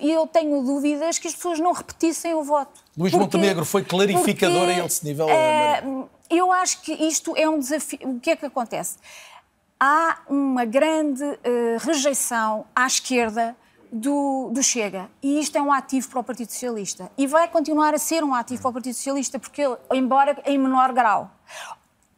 eu tenho dúvidas que as pessoas não repetissem o voto. Luís porque, Montenegro foi clarificador porque, a esse nível. Uh, eu acho que isto é um desafio. O que é que acontece? Há uma grande uh, rejeição à esquerda do, do, Chega. E isto é um ativo para o Partido Socialista. E vai continuar a ser um ativo para o Partido Socialista, porque, embora em menor grau.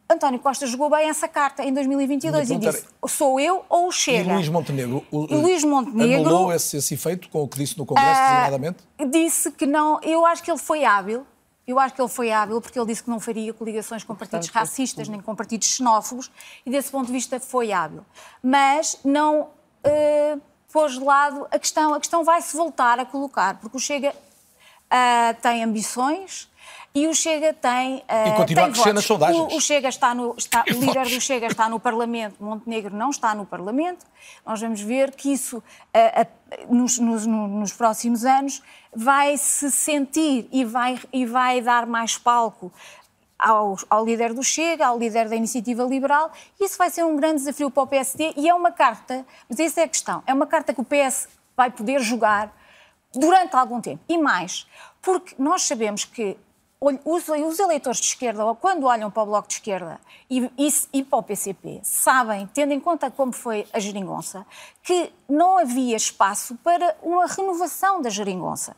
António Costa jogou bem essa carta em 2022 e, disse: sou eu ou o Chega. E Luís Montenegro, o, e Luís Montenegro anulou esse, esse efeito com o que disse no Congresso, uh, designadamente? Disse que não. Eu acho que ele foi hábil. Eu acho que ele foi hábil porque ele disse que não faria coligações com partidos racistas nem com partidos xenófobos e desse ponto de vista foi hábil. Mas não uh, pôs de lado a questão. A questão vai se voltar a colocar porque o Chega uh, tem ambições e o Chega tem. Uh, e continua tem a crescer votos. nas sondagens. O, o, Chega está no, está, o líder do Chega está no Parlamento, Montenegro não está no Parlamento. Nós vamos ver que isso, uh, uh, nos, nos, nos, próximos anos, vai se sentir e vai, e vai dar mais palco ao, ao, líder do Chega, ao líder da Iniciativa Liberal, e isso vai ser um grande desafio para o PSD e é uma carta, mas essa é a questão, é uma carta que o PS vai poder jogar durante algum tempo. E mais, porque nós sabemos que os, eleitores de esquerda, quando olham para o Bloco de Esquerda e, e, e, para o PCP, sabem, tendo em conta como foi a geringonça, que não havia espaço para uma renovação da geringonça.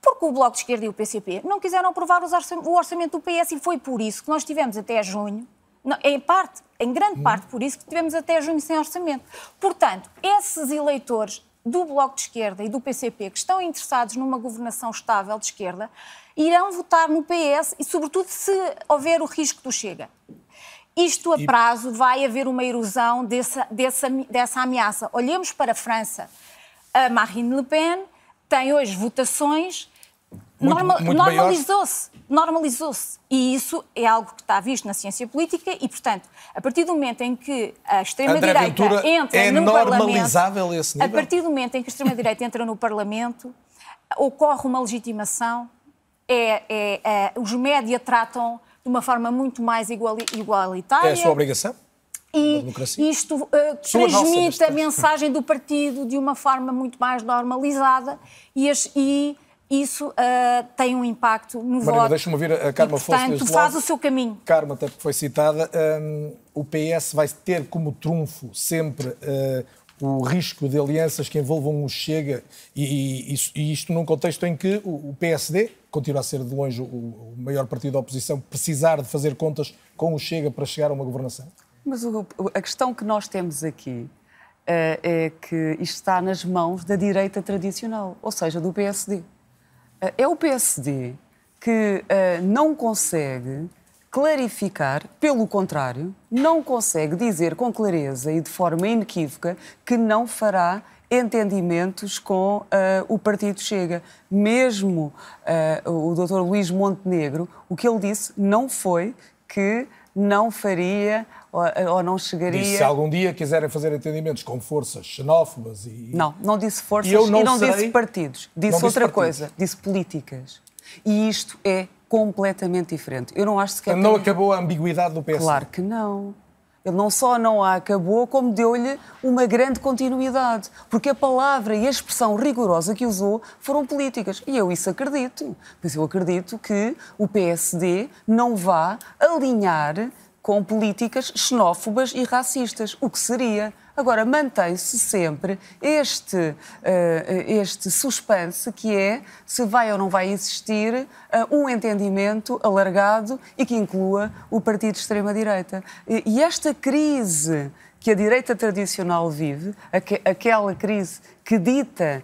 Porque o Bloco de Esquerda e o PCP não quiseram aprovar o orçamento do PS e foi por isso que nós tivemos até junho em parte, em grande parte, por isso que tivemos até junho sem orçamento. Portanto, esses eleitores do Bloco de Esquerda e do PCP que estão interessados numa governação estável de esquerda irão votar no PS e, sobretudo, se houver o risco do Chega. Isto a prazo vai haver uma erosão dessa, dessa, dessa ameaça. Olhemos para a França. A Marine Le Pen tem hoje votações Norma, normalizou-se, normalizou-se. E isso é algo que está visto na ciência política e, portanto, a partir do momento em que a extrema-direita entra é no normalizável esse nível? A partir do momento em que a extrema-direita entra no Parlamento, ocorre uma legitimação, é, é, é, os média tratam de uma forma muito mais igualitária. É a sua obrigação? E isto uh, transmite a mensagem do partido de uma forma muito mais normalizada e, as, e isso uh, tem um impacto no Marina, voto. deixa-me ouvir a Carma e, portanto, faz o seu caminho. Carma, até porque foi citada, um, o PS vai ter como trunfo sempre uh, o risco de alianças que envolvam o Chega e, e, e, isto num contexto em que o, o PSD continua a ser de longe o, o, maior partido da oposição, precisar de fazer contas com o Chega para chegar a uma governação? Mas a questão que nós temos aqui uh, é que isto está nas mãos da direita tradicional, ou seja, do PSD. É o PSD que uh, não consegue clarificar, pelo contrário, não consegue dizer com clareza e de forma inequívoca que não fará entendimentos com uh, o Partido Chega. Mesmo uh, o Dr. Luís Montenegro, o que ele disse não foi que não faria ou, ou não chegaria. Disse, se algum dia quiserem fazer entendimentos com forças xenófobas e. Não, não disse forças e, não, e não disse partidos. Disse não outra disse coisa, disse políticas. E isto é completamente diferente. Eu não acho sequer. Não tem... acabou a ambiguidade do PS. Claro que não. Ele não só não a acabou, como deu-lhe uma grande continuidade. Porque a palavra e a expressão rigorosa que usou foram políticas. E eu isso acredito. Mas eu acredito que o PSD não vá alinhar com políticas xenófobas e racistas, o que seria. Agora, mantém-se sempre este, uh, este suspense que é se vai ou não vai existir uh, um entendimento alargado e que inclua o partido de extrema-direita. E, esta crise que a direita tradicional vive, aqu aquela crise que dita eh,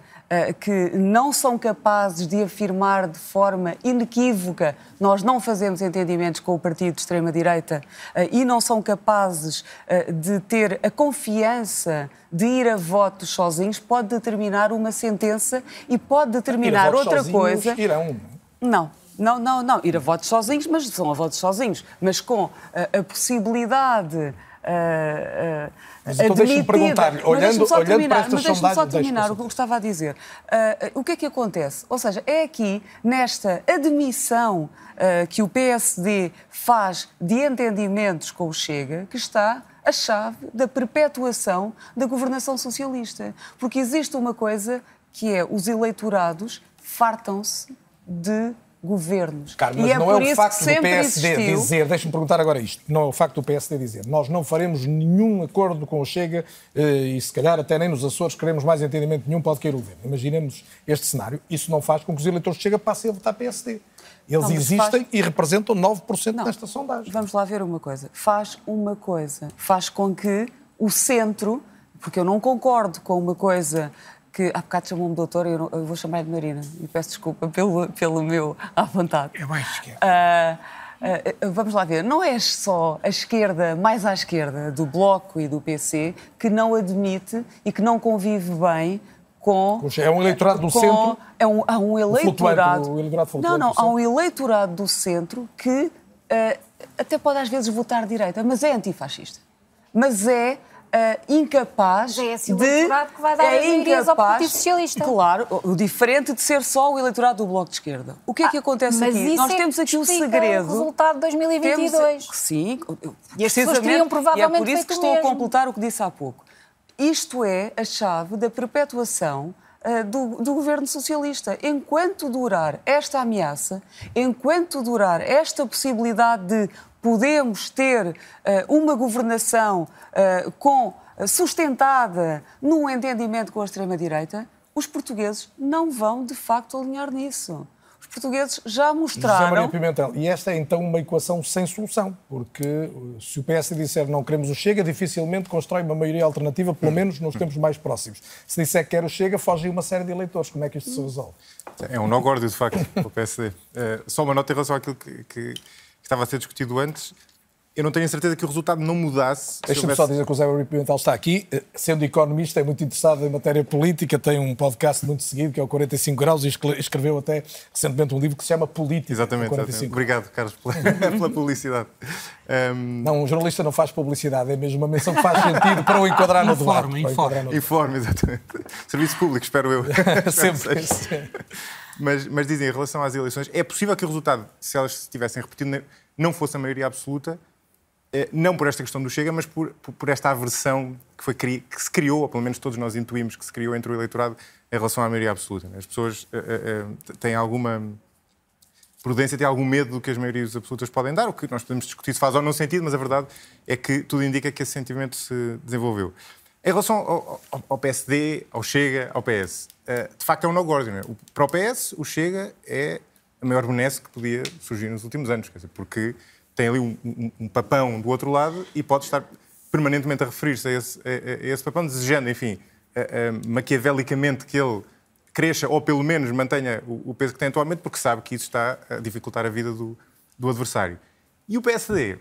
que não são capazes de afirmar de forma inequívoca nós não fazemos entendimentos com o partido de extrema-direita eh, e não são capazes eh, de ter a confiança de ir a votos sozinhos, pode determinar uma sentença e pode determinar outra coisa. Irão. Não, não, não, não. Ir a votos sozinhos, mas são a votos sozinhos, mas com a, a possibilidade mas então deixe-me perguntar-lhe, olhando, olhando terminar, para estas mas deixe-me só terminar o que eu estava a dizer. Uh, o que é que acontece? Ou seja, é aqui, nesta admissão que o PSD faz de entendimentos com o Chega, que está a chave da perpetuação da governação socialista. Porque existe uma coisa que é os eleitorados fartam-se de governos. Carlos, mas e é não é o facto do PSD existiu... dizer, deixe-me perguntar agora isto, não é o facto do PSD dizer, nós não faremos nenhum acordo com o Chega eh, e se calhar até nem nos Açores queremos mais entendimento nenhum, pode cair o governo. Imaginemos este cenário, isso não faz com que os eleitores de Chega passem a votar PSD. Eles não, existem faz... e representam 9% não, nesta sondagem. Vamos lá ver uma coisa. Faz uma coisa. Faz com que o centro, porque eu não concordo com uma coisa que há bocado chamou-me doutor, eu, eu vou chamar de Marina, e peço desculpa pelo, pelo meu à vontade. É mais esquerda. Uh, uh, vamos lá ver, não é só a esquerda, mais à esquerda, do Bloco e do PC, que não admite e que não convive bem com. É um eleitorado do com, centro. É um, há um eleitorado. O eleitorado não, não, há um eleitorado do centro que uh, até pode às vezes votar direita, mas é antifascista. Mas é uh, incapaz é esse de... eleitorado que vai dar é incapaz, ao Partido Socialista. Claro, o diferente de ser só o eleitorado do Bloco de Esquerda. O que é que ah, acontece aqui? Nós é temos aqui o segredo... o resultado de 2022. Temos, sim, e as pessoas teriam provavelmente e é por isso que estou mesmo. a completar o que disse há pouco. Isto é a chave da perpetuação uh, do, do, governo socialista. Enquanto durar esta ameaça, enquanto durar esta possibilidade de podemos ter uh, uma governação uh, com, uh, sustentada num entendimento com a extrema-direita, os portugueses não vão de facto alinhar nisso. Os portugueses já mostraram. José Maria Pimentel, e esta é então uma equação sem solução, porque se o PS disser não queremos o Chega, dificilmente constrói uma maioria alternativa, pelo menos nos tempos mais próximos. Se disser que quer o Chega, foge uma série de eleitores. Como é que isto se resolve? É um nó górdio, de facto, para o PSD. Uh, eh, só uma nota em relação àquilo que, que, que estava a ser discutido antes eu não tenho a certeza que o resultado não mudasse. Deixa-me houvesse... só dizer que o Zé Maria Pimentel está aqui. Eh, sendo economista, é muito interessado em matéria política, tem um podcast muito seguido, que é o 45 Graus, e escreveu até recentemente um livro que se chama Política. Exatamente. exatamente. Obrigado, Carlos, pela, pela publicidade. Um... Não, um jornalista não faz publicidade, é mesmo uma menção que faz sentido para o enquadrar no debate. Informe, informe. exatamente. Serviço público, espero eu. Sempre. Mas, mas dizem, em relação às eleições, é possível que o resultado, se elas se tivessem repetido, não fosse a maioria absoluta, eh, não por esta questão do Chega, mas por, por esta aversão que, foi, que se criou, ou pelo menos todos nós intuímos que se criou entre o eleitorado em relação à maioria absoluta. As pessoas uh, uh, têm alguma prudência, têm algum medo do que as maiorias absolutas podem dar, o que nós podemos discutir se faz ou não sentido, mas a verdade é que tudo indica que esse sentimento se desenvolveu. Em relação ao, ao, ao PSD, ao Chega, ao PS, de facto é um no-gordo. É? Para o PS, o Chega é a maior benesse que podia surgir nos últimos anos, dizer, porque tem ali um, um, um, papão do outro lado e pode estar permanentemente a referir-se a a, a esse, papão, desejando, enfim, a, maquiavelicamente que ele cresça ou pelo menos mantenha o, o, peso que tem atualmente, porque sabe que isso está a dificultar a vida do, do adversário. E o PSD?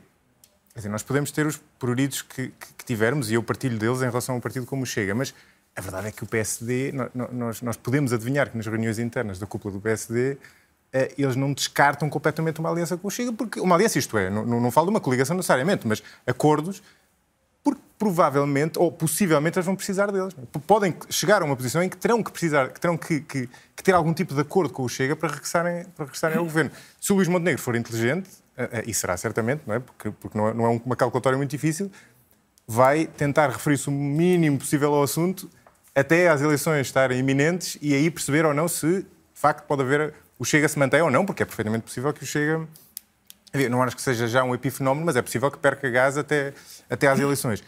Dizer, nós podemos ter os pruridos que, que, que, tivermos, e eu partilho deles em relação a um partido como Chega, mas a verdade é que o PSD, nós, nós podemos adivinhar que nas reuniões internas da cúpula do PSD eh, eles não descartam completamente uma aliança com o Chega, porque uma aliança, isto é, não, não falo de uma coligação necessariamente, mas acordos, porque provavelmente ou possivelmente eles vão precisar deles. Podem chegar a uma posição em que terão que precisar, que terão que, que, que ter algum tipo de acordo com o Chega para regressarem, para regressarem ao governo. Se o Luís Montenegro for inteligente, eh, eh, e será certamente, não é? Porque, porque é, não é uma calculatória muito difícil, vai tentar referir-se o mínimo possível ao assunto até às eleições estarem iminentes e aí perceber ou não se, de facto, pode haver o Chega se mantém ou não, porque é perfeitamente possível que o Chega. Não acho que seja já um epifenómeno, mas é possível que perca gás até, até às eleições.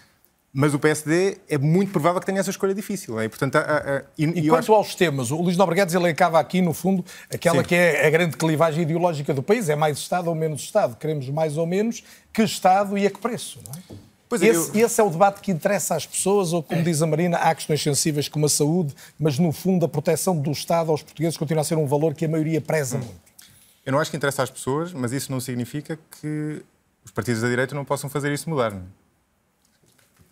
Mas o PSD é muito provável que tenha essa escolha difícil. É? E, portanto, a, a, e, e quanto acho... aos temas, o Luís Nobreguedes ele acaba aqui, no fundo, aquela Sim. que é a grande clivagem ideológica do país. É mais Estado ou menos Estado? Queremos mais ou menos? Que Estado e a que preço? Não é? Pois é, esse, eu... esse, é o debate que interessa às pessoas, ou como é. diz a Marina, há questões sensíveis como a saúde, mas no fundo a proteção do Estado aos portugueses continua a ser um valor que a maioria preza hum. muito. Eu não acho que interessa às pessoas, mas isso não significa que os partidos da direita não possam fazer isso mudar. Não? É?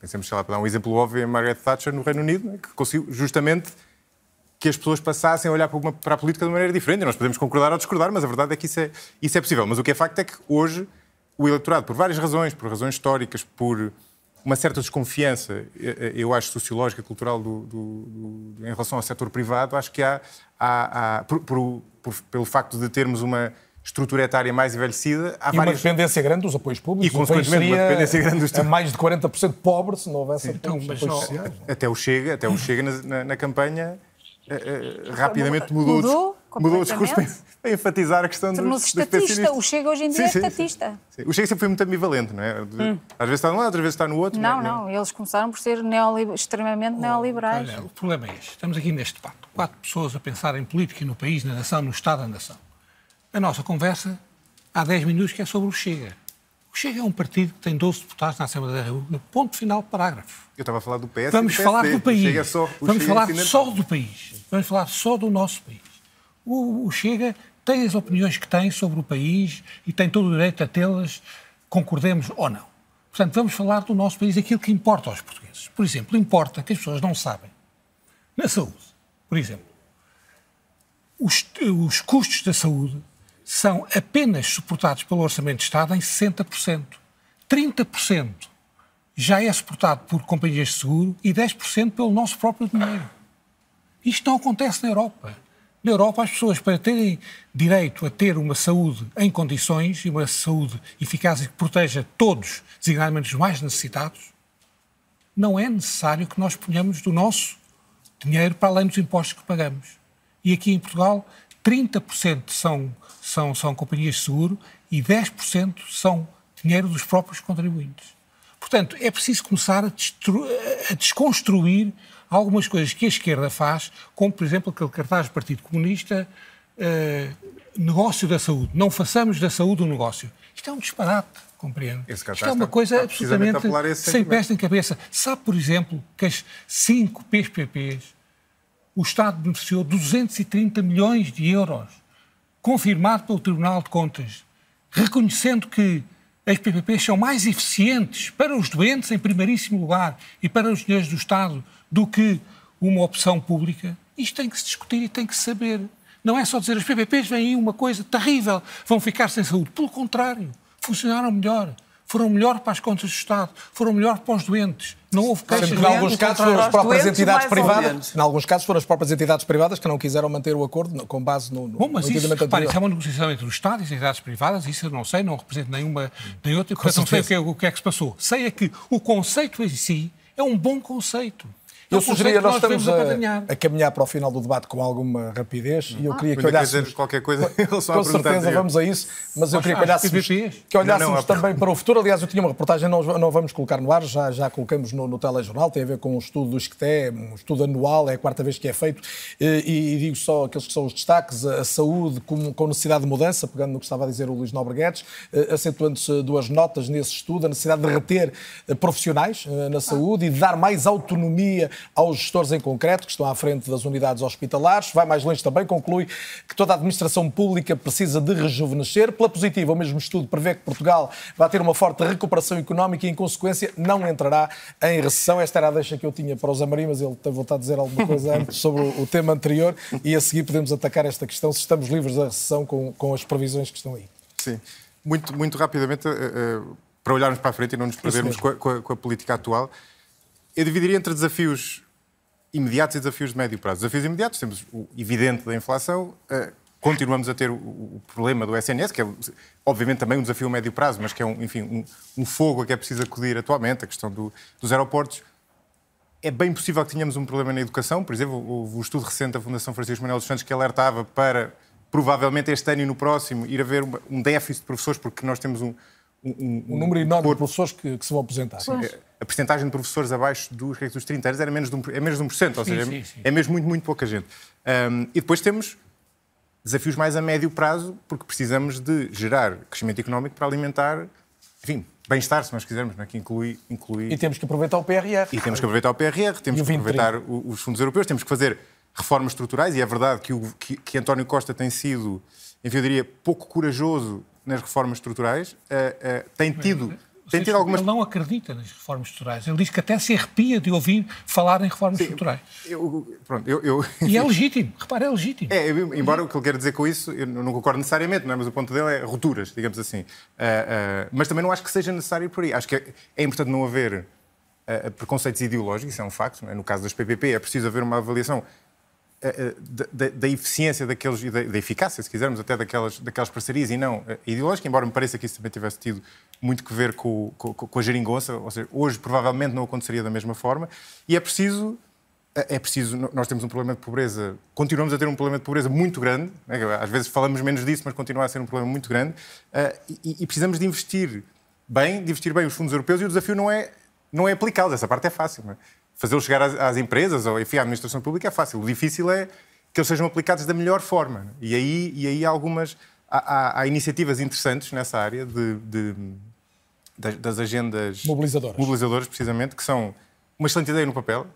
Pensemos, sei lá, para dar um exemplo óbvio, em Margaret Thatcher no Reino Unido, é? que conseguiu justamente que as pessoas passassem a olhar para, uma, para a política de maneira diferente. nós podemos concordar ou discordar, mas a verdade é que isso é, isso é possível. Mas o que é facto é que hoje o eleitorado, por várias razões, por razões históricas, por uma certa desconfiança, eh, eh, eu acho, sociológica e cultural do, do, do, em relação ao setor privado, acho que há, há, há por, por, por, pelo facto de termos uma estrutura etária mais envelhecida, há e várias... uma dependência grande dos apoios públicos. E, consequentemente, uma dependência grande dos... mais de 40% pobre se não houvesse então, apoios, apoios sociais. Até o Chega, até o Chega na, na, na campanha uh, uh, rapidamente mudou, mudou, mudou o discurso para enfatizar a questão Tornou-se estatista. O Chega hoje em dia sim, é estatista. Sim, sim. O Chega sempre foi muito ambivalente, não é? Hum. Às vezes está num lado, outras vezes está no outro. Não, não, é? não. Eles começaram por ser neoliber... extremamente oh, neoliberais. Olha, o problema é este. Estamos aqui neste debate. Quatro pessoas a pensar em política no país, na nação, no Estado da nação. A nossa conversa, há 10 minutos, que é sobre o Chega. O Chega é um partido que tem 12 deputados na Assembleia da República. Ponto final, parágrafo. Eu estava a falar do PS Vamos do falar do país. Só, Vamos falar só do país. Vamos falar só do nosso país. O, o Chega tem as opiniões que tem sobre o país e tem todo o direito a tê-las, concordemos ou não. Portanto, vamos falar do nosso país, aquilo que importa aos portugueses. Por exemplo, importa que as pessoas não sabem. Na saúde, por exemplo, os, os custos da saúde são apenas suportados pelo Orçamento de Estado em 60%. 30% já é suportado por companhias de seguro e 10% pelo nosso próprio dinheiro. Isto não acontece na Europa. Na Europa, as pessoas, para terem direito a ter uma saúde em condições e uma saúde eficaz e que proteja todos, designadamente os mais necessitados, não é necessário que nós ponhamos do nosso dinheiro para além dos impostos que pagamos. E aqui em Portugal, 30% são, são, são companhias de seguro e 10% são dinheiro dos próprios contribuintes. Portanto, é preciso começar a, a desconstruir algumas coisas que a esquerda faz, como, por exemplo, aquele cartaz do Partido Comunista uh, negócio da saúde, não façamos da saúde um negócio. Isto é um disparate, compreendo. Isto é uma coisa absolutamente sem pés nem cabeça. Sabe, por exemplo, que as cinco PPPs, o Estado beneficiou 230 milhões de euros, confirmado pelo Tribunal de Contas, reconhecendo que as PPPs são mais eficientes para os doentes, em primeiríssimo lugar, e para os dinheiros do Estado, do que uma opção pública. Isto tem que se discutir e tem que se saber. Não é só dizer as PPPs vêm aí uma coisa terrível, vão ficar sem saúde. Pelo contrário, funcionaram melhor. Foram melhor para as contas do Estado, foram melhor para os doentes. Não houve queixas. Em alguns casos foram as próprias entidades privadas. Em alguns casos foram as próprias entidades privadas que não quiseram manter o acordo com base no, no Bom, mas isso, repare, isso é uma negociação entre o Estado e as entidades privadas, isso eu não sei, não represento nenhuma nem outra, portanto não sei o que, é, o que é que se passou. Sei é que o conceito em si é um bom conceito. Eu sugeria, nós, nós estamos a, a, caminhar para o final do debate com alguma rapidez e eu ah, queria que olhássemos... qualquer coisa Com certeza vamos a isso, mas eu queria que olhássemos, que olhássemos não, não, também para o futuro. Aliás, eu tinha uma reportagem, não, não vamos colocar no ar, já, já colocamos no, no telejornal, tem a ver com um estudo do ISCTE, um estudo anual, é a quarta vez que é feito, e, e digo só aqueles que são os destaques, a, saúde com, com, necessidade de mudança, pegando no que estava a dizer o Luís Nobre Guedes, eh, acentuando-se duas notas nesse estudo, a necessidade de reter eh, profissionais eh, na saúde e de dar mais autonomia aos gestores em concreto, que estão à frente das unidades hospitalares. Vai mais longe também, conclui que toda a administração pública precisa de rejuvenescer. Pela positiva, o mesmo estudo prevê que Portugal vai ter uma forte recuperação económica e, em consequência, não entrará em recessão. Esta era a deixa que eu tinha para o Zamarim, mas ele tem vontade de dizer alguma coisa antes sobre o tema anterior e a seguir podemos atacar esta questão se estamos livres da recessão com, com as previsões que estão aí. Sim. Muito, muito rapidamente, uh, uh, para olharmos para a frente e não nos perdermos com a, com, a, com a política atual, eu dividiria entre desafios imediatos e desafios de médio prazo. Desafios imediatos, temos o evidente da inflação, uh, continuamos a ter o, o, problema do SNS, que é obviamente também um desafio a médio prazo, mas que é um, enfim, um, um fogo a que é preciso acudir atualmente, a questão do, dos aeroportos. É bem possível que tenhamos um problema na educação, por exemplo, houve o estudo recente da Fundação Francisco Manuel dos Santos que alertava para, provavelmente este ano e no próximo, ir haver um déficit de professores, porque nós temos um... Um, um número enorme de professores que, que se vão aposentar. Sim, a percentagem de professores abaixo dos, dos 30 anos era menos de um, é menos de 1%, ou seja, sim, sim, sim. é mesmo muito, muito pouca gente. Um, e depois temos desafios mais a médio prazo, porque precisamos de gerar crescimento económico para alimentar, enfim, bem-estar, se nós quisermos, né? que inclui, inclui... E temos que aproveitar o PRR. E temos que aproveitar o PRR, temos que aproveitar os fundos europeus, temos que fazer reformas estruturais, e é verdade que, o, que, que António Costa tem sido, enfim, eu diria, pouco corajoso nas reformas estruturais, uh, uh, tem tido tem tido algumas... Ele não acredita nas reformas estruturais. Ele diz que até se arrepia de ouvir falar em reformas Sim, estruturais. Eu, pronto, eu, eu... E é legítimo, repare, é legítimo. É, embora o que ele quer dizer com isso, eu não concordo necessariamente, não é? mas o ponto dele é rupturas, digamos assim. Uh, uh, mas também não acho que seja necessário por aí. Acho que é, é importante não haver uh, preconceitos ideológicos, isso é um facto. É? No caso das PPP, é preciso haver uma avaliação da, da, da, eficiência daqueles, da, da, eficácia, se quisermos, até daquelas, daquelas parcerias e não ideológica, embora me pareça que isso também tivesse tido muito que ver com, com, com a geringonça, ou seja, hoje provavelmente não aconteceria da mesma forma, e é preciso é preciso, nós temos um problema de pobreza, continuamos a ter um problema de pobreza muito grande, né, às vezes falamos menos disso, mas continua a ser um problema muito grande, e, e precisamos de investir bem, de investir bem os fundos europeus, e o desafio não é, não é aplicá-los, essa parte é fácil. É? Fazê-los chegar às, às, empresas, ou enfim, à administração pública é fácil, o difícil é que eles sejam aplicados da melhor forma, e aí, e aí há algumas, há, há, há iniciativas interessantes nessa área de, de das, das agendas mobilizadoras. mobilizadoras, precisamente, que são uma excelente ideia no papel.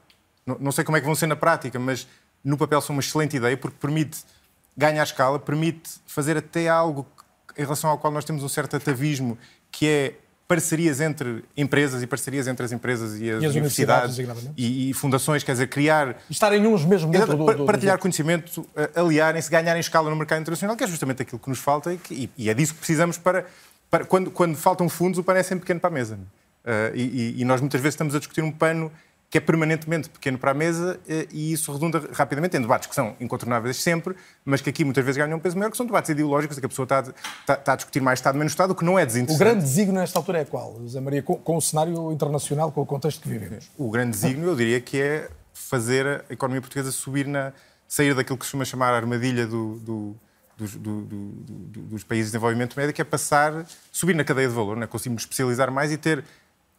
Não, não sei como é que vão ser na prática, mas no papel são uma excelente ideia porque permite ganhar escala, permite fazer até algo em relação ao qual nós temos um certo atavismo, que é parcerias entre empresas e parcerias entre as empresas e as, e as universidades, universidades e, e, fundações, quer dizer, criar... Estarem uns mesmo dentro do... do partilhar do... conhecimento, aliarem-se, ganharem escala no mercado internacional, que é justamente aquilo que nos falta e, que, e é disso que precisamos para quando, quando faltam fundos, o pano é sempre pequeno para a mesa. Uh, e, e, nós muitas vezes estamos a discutir um pano que é permanentemente pequeno para a mesa uh, e isso redunda rapidamente em debates que são incontornáveis sempre, mas que aqui muitas vezes ganham um peso maior, que são debates ideológicos, em que a pessoa está, está, está, a discutir mais Estado menos Estado, o que não é desinteressante. O grande desígnio nesta altura é qual, José Maria, com, com, o cenário internacional, com o contexto que vivemos? O grande desígnio, eu diria que é fazer a economia portuguesa subir na... sair daquilo que se chama chamar a armadilha do, do dos, do, do, do, dos países de desenvolvimento médio, que é passar, subir na cadeia de valor, né? conseguimos especializar mais e ter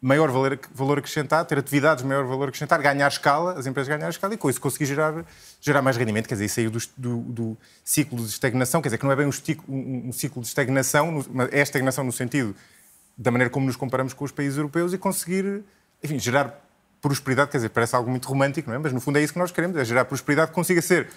maior valor, valor acrescentado, ter atividades de maior valor acrescentado, ganhar escala, as empresas ganhar escala e com isso conseguir gerar, gerar mais rendimento, quer dizer, sair do, do, do, ciclo de estagnação, quer dizer, que não é bem um, um, um ciclo de estagnação, é estagnação no sentido da maneira como nos comparamos com os países europeus e conseguir, enfim, gerar prosperidade, quer dizer, parece algo muito romântico, não é? Mas no fundo é isso que nós queremos, é gerar prosperidade que consiga ser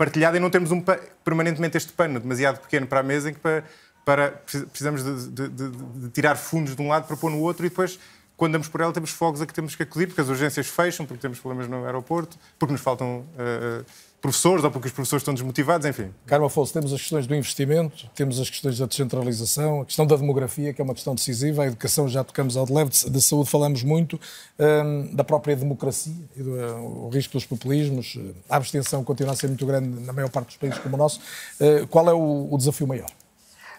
partilhada e não termos um, permanentemente este pano demasiado pequeno para a mesa em que para, para precisamos de, de, de, de tirar fundos de um lado para pôr no outro e depois quando damos por ela, temos fogos a que temos que acudir, porque as urgências fecham, porque temos problemas no aeroporto, porque nos faltam uh, professores ou porque os professores estão desmotivados, enfim. Carmo Afonso, temos as questões do investimento, temos as questões da descentralização, a questão da demografia, que é uma questão decisiva, a educação já tocamos ao de leve, de saúde falamos muito, um, da própria democracia e do uh, o risco dos populismos, a abstenção continua a ser muito grande na maior parte dos países como o nosso. Uh, qual é o, o desafio maior?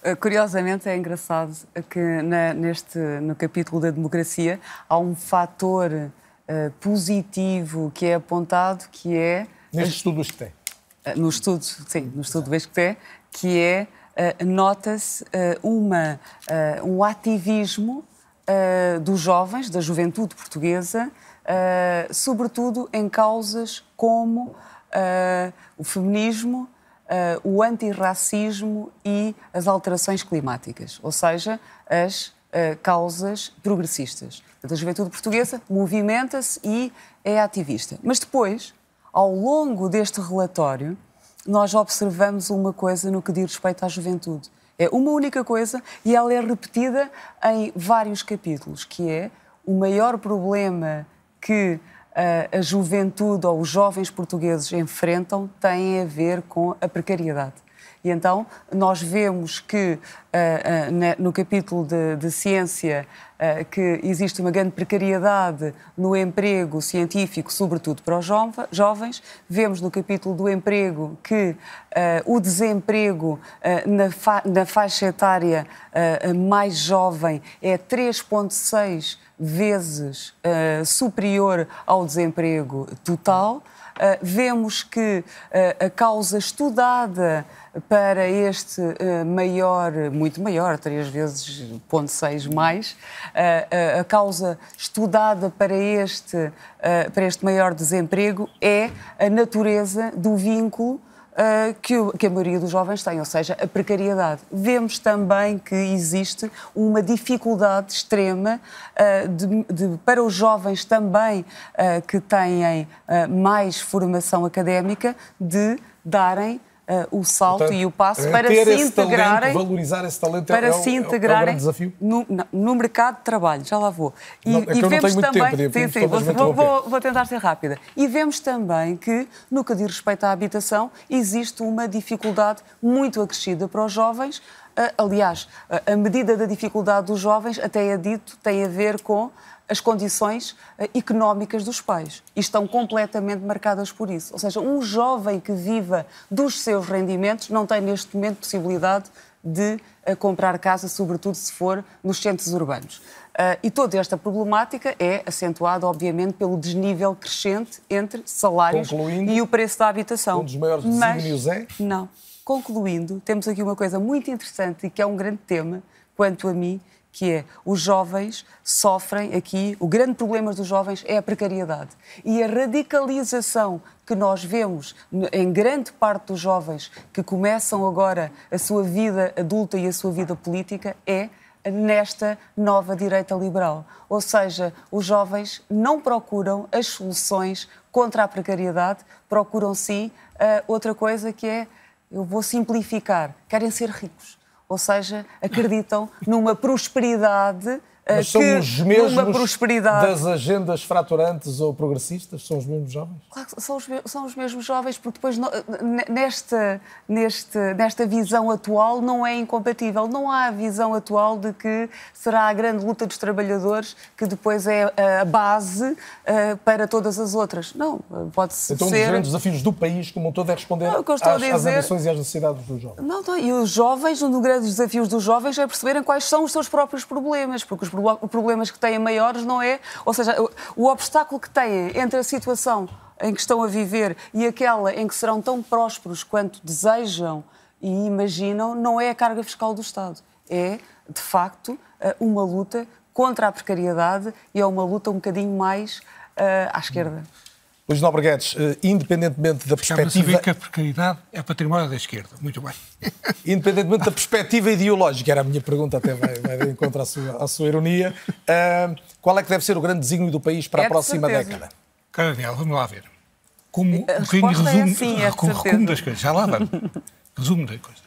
Eh, curiosamente, é engraçado que na, neste, no capítulo da democracia há um fator uh, positivo que é apontado, que é... Neste estudo que tem. Uh, no estudo, sim, no estudo do tem, que é, uh, nota-se uma, um ativismo dos jovens, da juventude portuguesa, sobretudo em causas como o feminismo, o antirracismo e as alterações climáticas, ou seja, as causas progressistas. A juventude portuguesa movimenta-se e é ativista. Mas depois, ao longo deste relatório, nós observamos uma coisa no que diz respeito à juventude. É uma única coisa e ela é repetida em vários capítulos, que é o maior problema que a juventude ou os jovens portugueses enfrentam têm a ver com a precariedade. E então nós vemos que uh, uh, no capítulo de, de ciência uh, que existe uma grande precariedade no emprego científico, sobretudo para os jovens. Vemos no capítulo do emprego que o desemprego na, fa na, faixa etária mais jovem é 3,6 vezes uh, superior ao desemprego total. Uh, vemos que uh, a causa estudada para este maior, muito maior, três vezes, ponto seis mais, a causa estudada para este, para este maior desemprego é a natureza do vínculo que, o, que, a maioria dos jovens tem, ou seja, a precariedade. Vemos também que existe uma dificuldade extrema uh, de, de, para os jovens também uh, que têm mais formação académica de darem uh, o salto Portanto, e o passo para se integrarem. Talento, valorizar esse talento para é, se integrarem é, desafio? No, no, mercado de trabalho. Já lá vou. E, não, é e vemos também. Tempo, sim, sim, vou, vou, vou, tentar ser rápida. E vemos também que, no que diz respeito à habitação, existe uma dificuldade muito acrescida para os jovens. Uh, aliás, a medida da dificuldade dos jovens, até é dito, tem a ver com as condições uh, económicas dos pais e estão completamente marcadas por isso. Ou seja, um jovem que viva dos seus rendimentos não tem neste momento possibilidade de uh, comprar casa, sobretudo se for nos centros urbanos. Uh, e toda esta problemática é acentuada, obviamente, pelo desnível crescente entre salários Concluindo, e o preço da habitação. Um dos maiores desígnios é? Não. Concluindo, temos aqui uma coisa muito interessante e que é um grande tema, quanto a mim, que é os jovens sofrem aqui, o grande problema dos jovens é a precariedade. E a radicalização que nós vemos em grande parte dos jovens que começam agora a sua vida adulta e a sua vida política é nesta nova direita liberal. Ou seja, os jovens não procuram as soluções contra a precariedade, procuram sim uh, outra coisa que é, eu vou simplificar, querem ser ricos ou seja, acreditam numa prosperidade Mas são os mesmos das agendas fraturantes ou progressistas? São os mesmos jovens? Claro que são os, são os mesmos jovens, porque depois nesta, nesta, nesta visão atual não é incompatível. Não há a visão atual de que será a grande luta dos trabalhadores que depois é a base uh, para todas as outras. Não, pode-se então, ser... Então um dos grandes desafios do país como um todo é responder não, às, dizer... às ambições e às necessidades dos jovens. Não, não, e os jovens, um dos grandes desafios dos jovens é perceberem quais são os seus próprios problemas, porque os problemas que têm maiores não é. Ou seja, o obstáculo que têm entre a situação em que estão a viver e aquela em que serão tão prósperos quanto desejam e imaginam, não é a carga fiscal do Estado. É, de facto, uma luta contra a precariedade e é uma luta um bocadinho mais uh, à esquerda. Luís Nobre Guedes, eh, independentemente da perspectiva... que a precariedade é património da esquerda. Muito bem. Independentemente da perspectiva ideológica, era a minha pergunta, até vai, vai de encontro à sua, à sua ironia, uh, qual é que deve ser o grande desígnio do país para é a próxima década? Cara Daniel, vamos lá ver. Como um bocadinho é resumo, é sim, é resumo das coisas. Já lá vamos. resumo das coisas.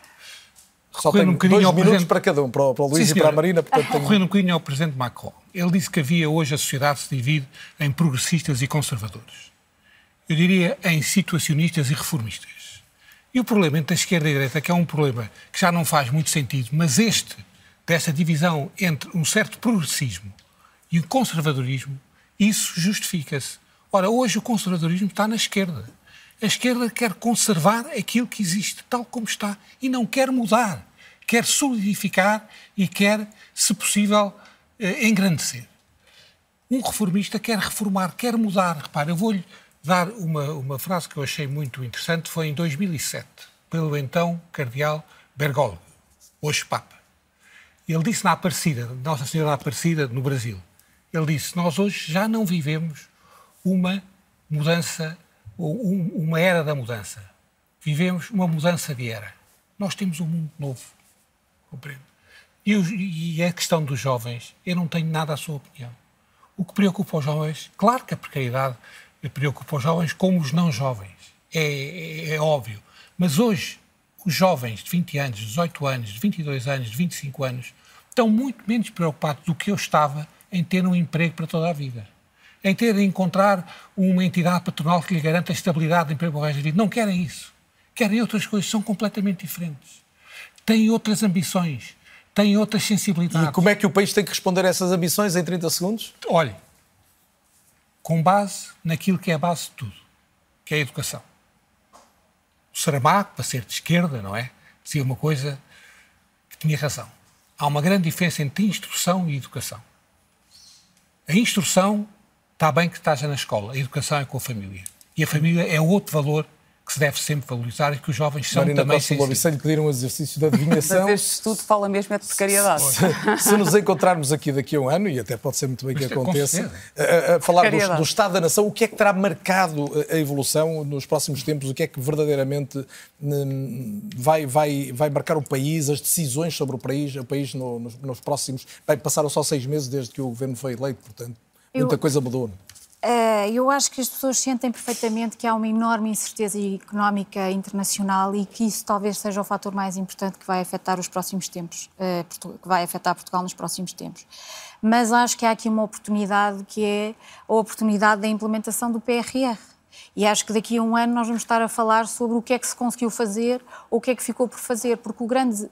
Só tenho um dois minutos presente... para cada um, para o, para o Luís sim, e para a Marina. Portanto, tenho... Recorrendo um bocadinho ao Presidente Macron. Ele disse que havia hoje a sociedade se divide em progressistas e conservadores eu diria, em situacionistas e reformistas. E o problema entre a esquerda e a direita, que é um problema que já não faz muito sentido, mas este, dessa divisão entre um certo progressismo e o conservadorismo, isso justifica-se. Ora, hoje o conservadorismo está na esquerda. A esquerda quer conservar aquilo que existe tal como está e não quer mudar. Quer solidificar e quer, se possível, eh, engrandecer. Um reformista quer reformar, quer mudar. Repare, eu vou-lhe dar uma, uma frase que eu achei muito interessante, foi em 2007, pelo então cardeal Bergoglio, hoje Papa. Ele disse na Aparecida, Nossa Senhora da Aparecida, no Brasil, ele disse, nós hoje já não vivemos uma mudança, ou uma era da mudança. Vivemos uma mudança de era. Nós temos um mundo novo, compreendo? E, e a questão dos jovens, eu não tenho nada a sua opinião. O que preocupa os jovens, claro que a precariedade preocupa os jovens como os não jovens. É, é, é, óbvio. Mas hoje, os jovens de 20 anos, de 18 anos, de 22 anos, de 25 anos, estão muito menos preocupados do que eu estava em ter um emprego para toda a vida. Em ter de encontrar uma entidade patronal que lhe garanta a estabilidade de emprego para o resto da vida. Não querem isso. Querem outras coisas, são completamente diferentes. Têm outras ambições, têm outras sensibilidades. E como é que o país tem que responder a essas ambições em 30 segundos? Olhe, com base naquilo que é a base de tudo, que é a educação. O Saramago, para ser de esquerda, não é? Dizia uma coisa que tinha razão. Há uma grande diferença entre instrução e educação. A instrução está bem que esteja na escola, a educação é com a família. E a família é outro valor que se deve sempre valorizar e que os jovens são Marina também Costa Louriçã lhe pediram um exercício de adivinhação. Mas este estudo fala mesmo é de precariedade. Se, se, nos encontrarmos aqui daqui a um ano, e até pode ser muito bem que aconteça, a, a falar do, do, Estado da Nação, o que é que terá marcado a evolução nos próximos tempos? O que é que verdadeiramente hum, vai, vai, vai marcar o país, as decisões sobre o país, o país no, nos, nos, próximos... Bem, passaram só seis meses desde que o governo foi eleito, portanto, muita Eu... coisa mudou. Não? Uh, eu acho que as pessoas sentem perfeitamente que há uma enorme incerteza económica internacional e que isso talvez seja o fator mais importante que vai afetar os próximos tempos, uh, que vai afetar Portugal nos próximos tempos. Mas acho que há aqui uma oportunidade que é a oportunidade da implementação do PRR. E acho que daqui a um ano nós vamos estar a falar sobre o que é que se conseguiu fazer ou o que é que ficou por fazer, porque o grande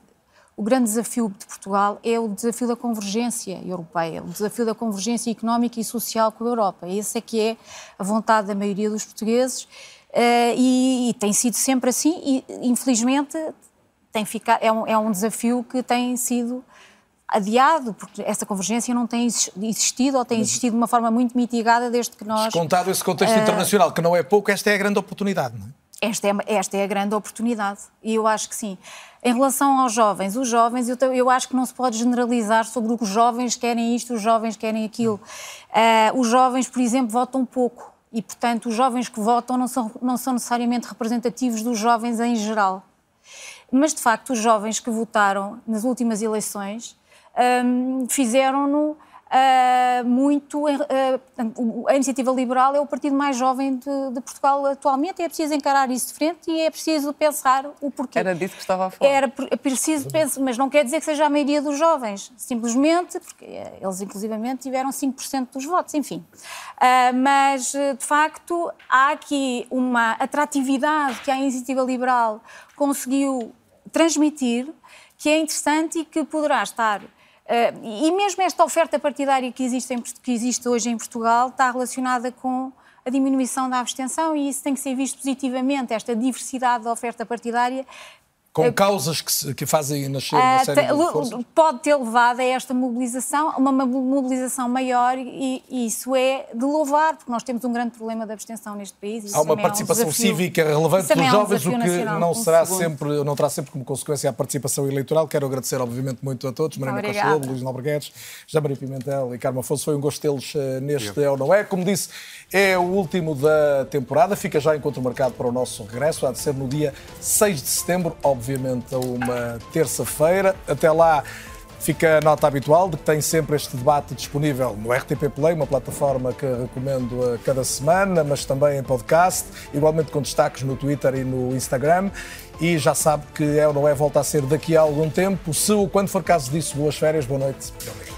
o grande desafio de Portugal é o desafio da convergência europeia, o desafio da convergência económica e social com a Europa. Esse é que é a vontade da maioria dos portugueses uh, e, e, tem sido sempre assim e, infelizmente, tem ficado, é, um, é um desafio que tem sido adiado, porque essa convergência não tem existido ou tem existido de uma forma muito mitigada desde que nós... Descontado esse contexto uh, internacional, que não é pouco, esta é a grande oportunidade, não é? Esta é, esta é a grande oportunidade e eu acho que sim. Em relação aos jovens, os jovens, eu, eu acho que não se pode generalizar sobre o que os jovens querem isto, os jovens querem aquilo. Uh, os jovens, por exemplo, votam pouco e, portanto, os jovens que votam não são, não são necessariamente representativos dos jovens em geral. Mas, de facto, os jovens que votaram nas últimas eleições um, fizeram-no Uh, muito. Uh, a iniciativa liberal é o partido mais jovem de, de, Portugal atualmente e é preciso encarar isso de frente e é preciso pensar o porquê. Era disso que estava a falar. Era é preciso pensar, mas não quer dizer que seja a maioria dos jovens, simplesmente porque eles, inclusivamente, tiveram 5% dos votos, enfim. Uh, mas, de facto, há aqui uma atratividade que a iniciativa liberal conseguiu transmitir que é interessante e que poderá estar e mesmo esta oferta partidária que existe, em, que existe hoje em Portugal está relacionada com a diminuição da abstenção e isso tem que ser visto positivamente, esta diversidade da oferta partidária com causas que, se, que fazem nascer uma uh, série de forças? Pode ter levado a esta mobilização, uma mobilização maior e, e, isso é de louvar, porque nós temos um grande problema de abstenção neste país. Há uma participação é um cívica relevante dos jovens, é um o que não, será sempre, não terá sempre como consequência a participação eleitoral. Quero agradecer, obviamente, muito a todos. Marina Costa Lobo, Luís Nobreguedes, José Maria Pimentel e Carmo Afonso. Foi um gosto tê-los uh, neste É ou Não É. Como disse, é o último da temporada. Fica já encontro marcado para o nosso regresso. Há de ser no dia 6 de setembro, obviamente a uma terça-feira. Até lá. Fica a nota habitual de que tem sempre este debate disponível no RTP Play, uma plataforma que recomendo a cada semana, mas também em podcast, igualmente com destaques no Twitter e no Instagram. E já sabe que é ou não é volta a ser daqui a algum tempo. Se ou quando for caso disso, boas férias, boa noite. Obrigado.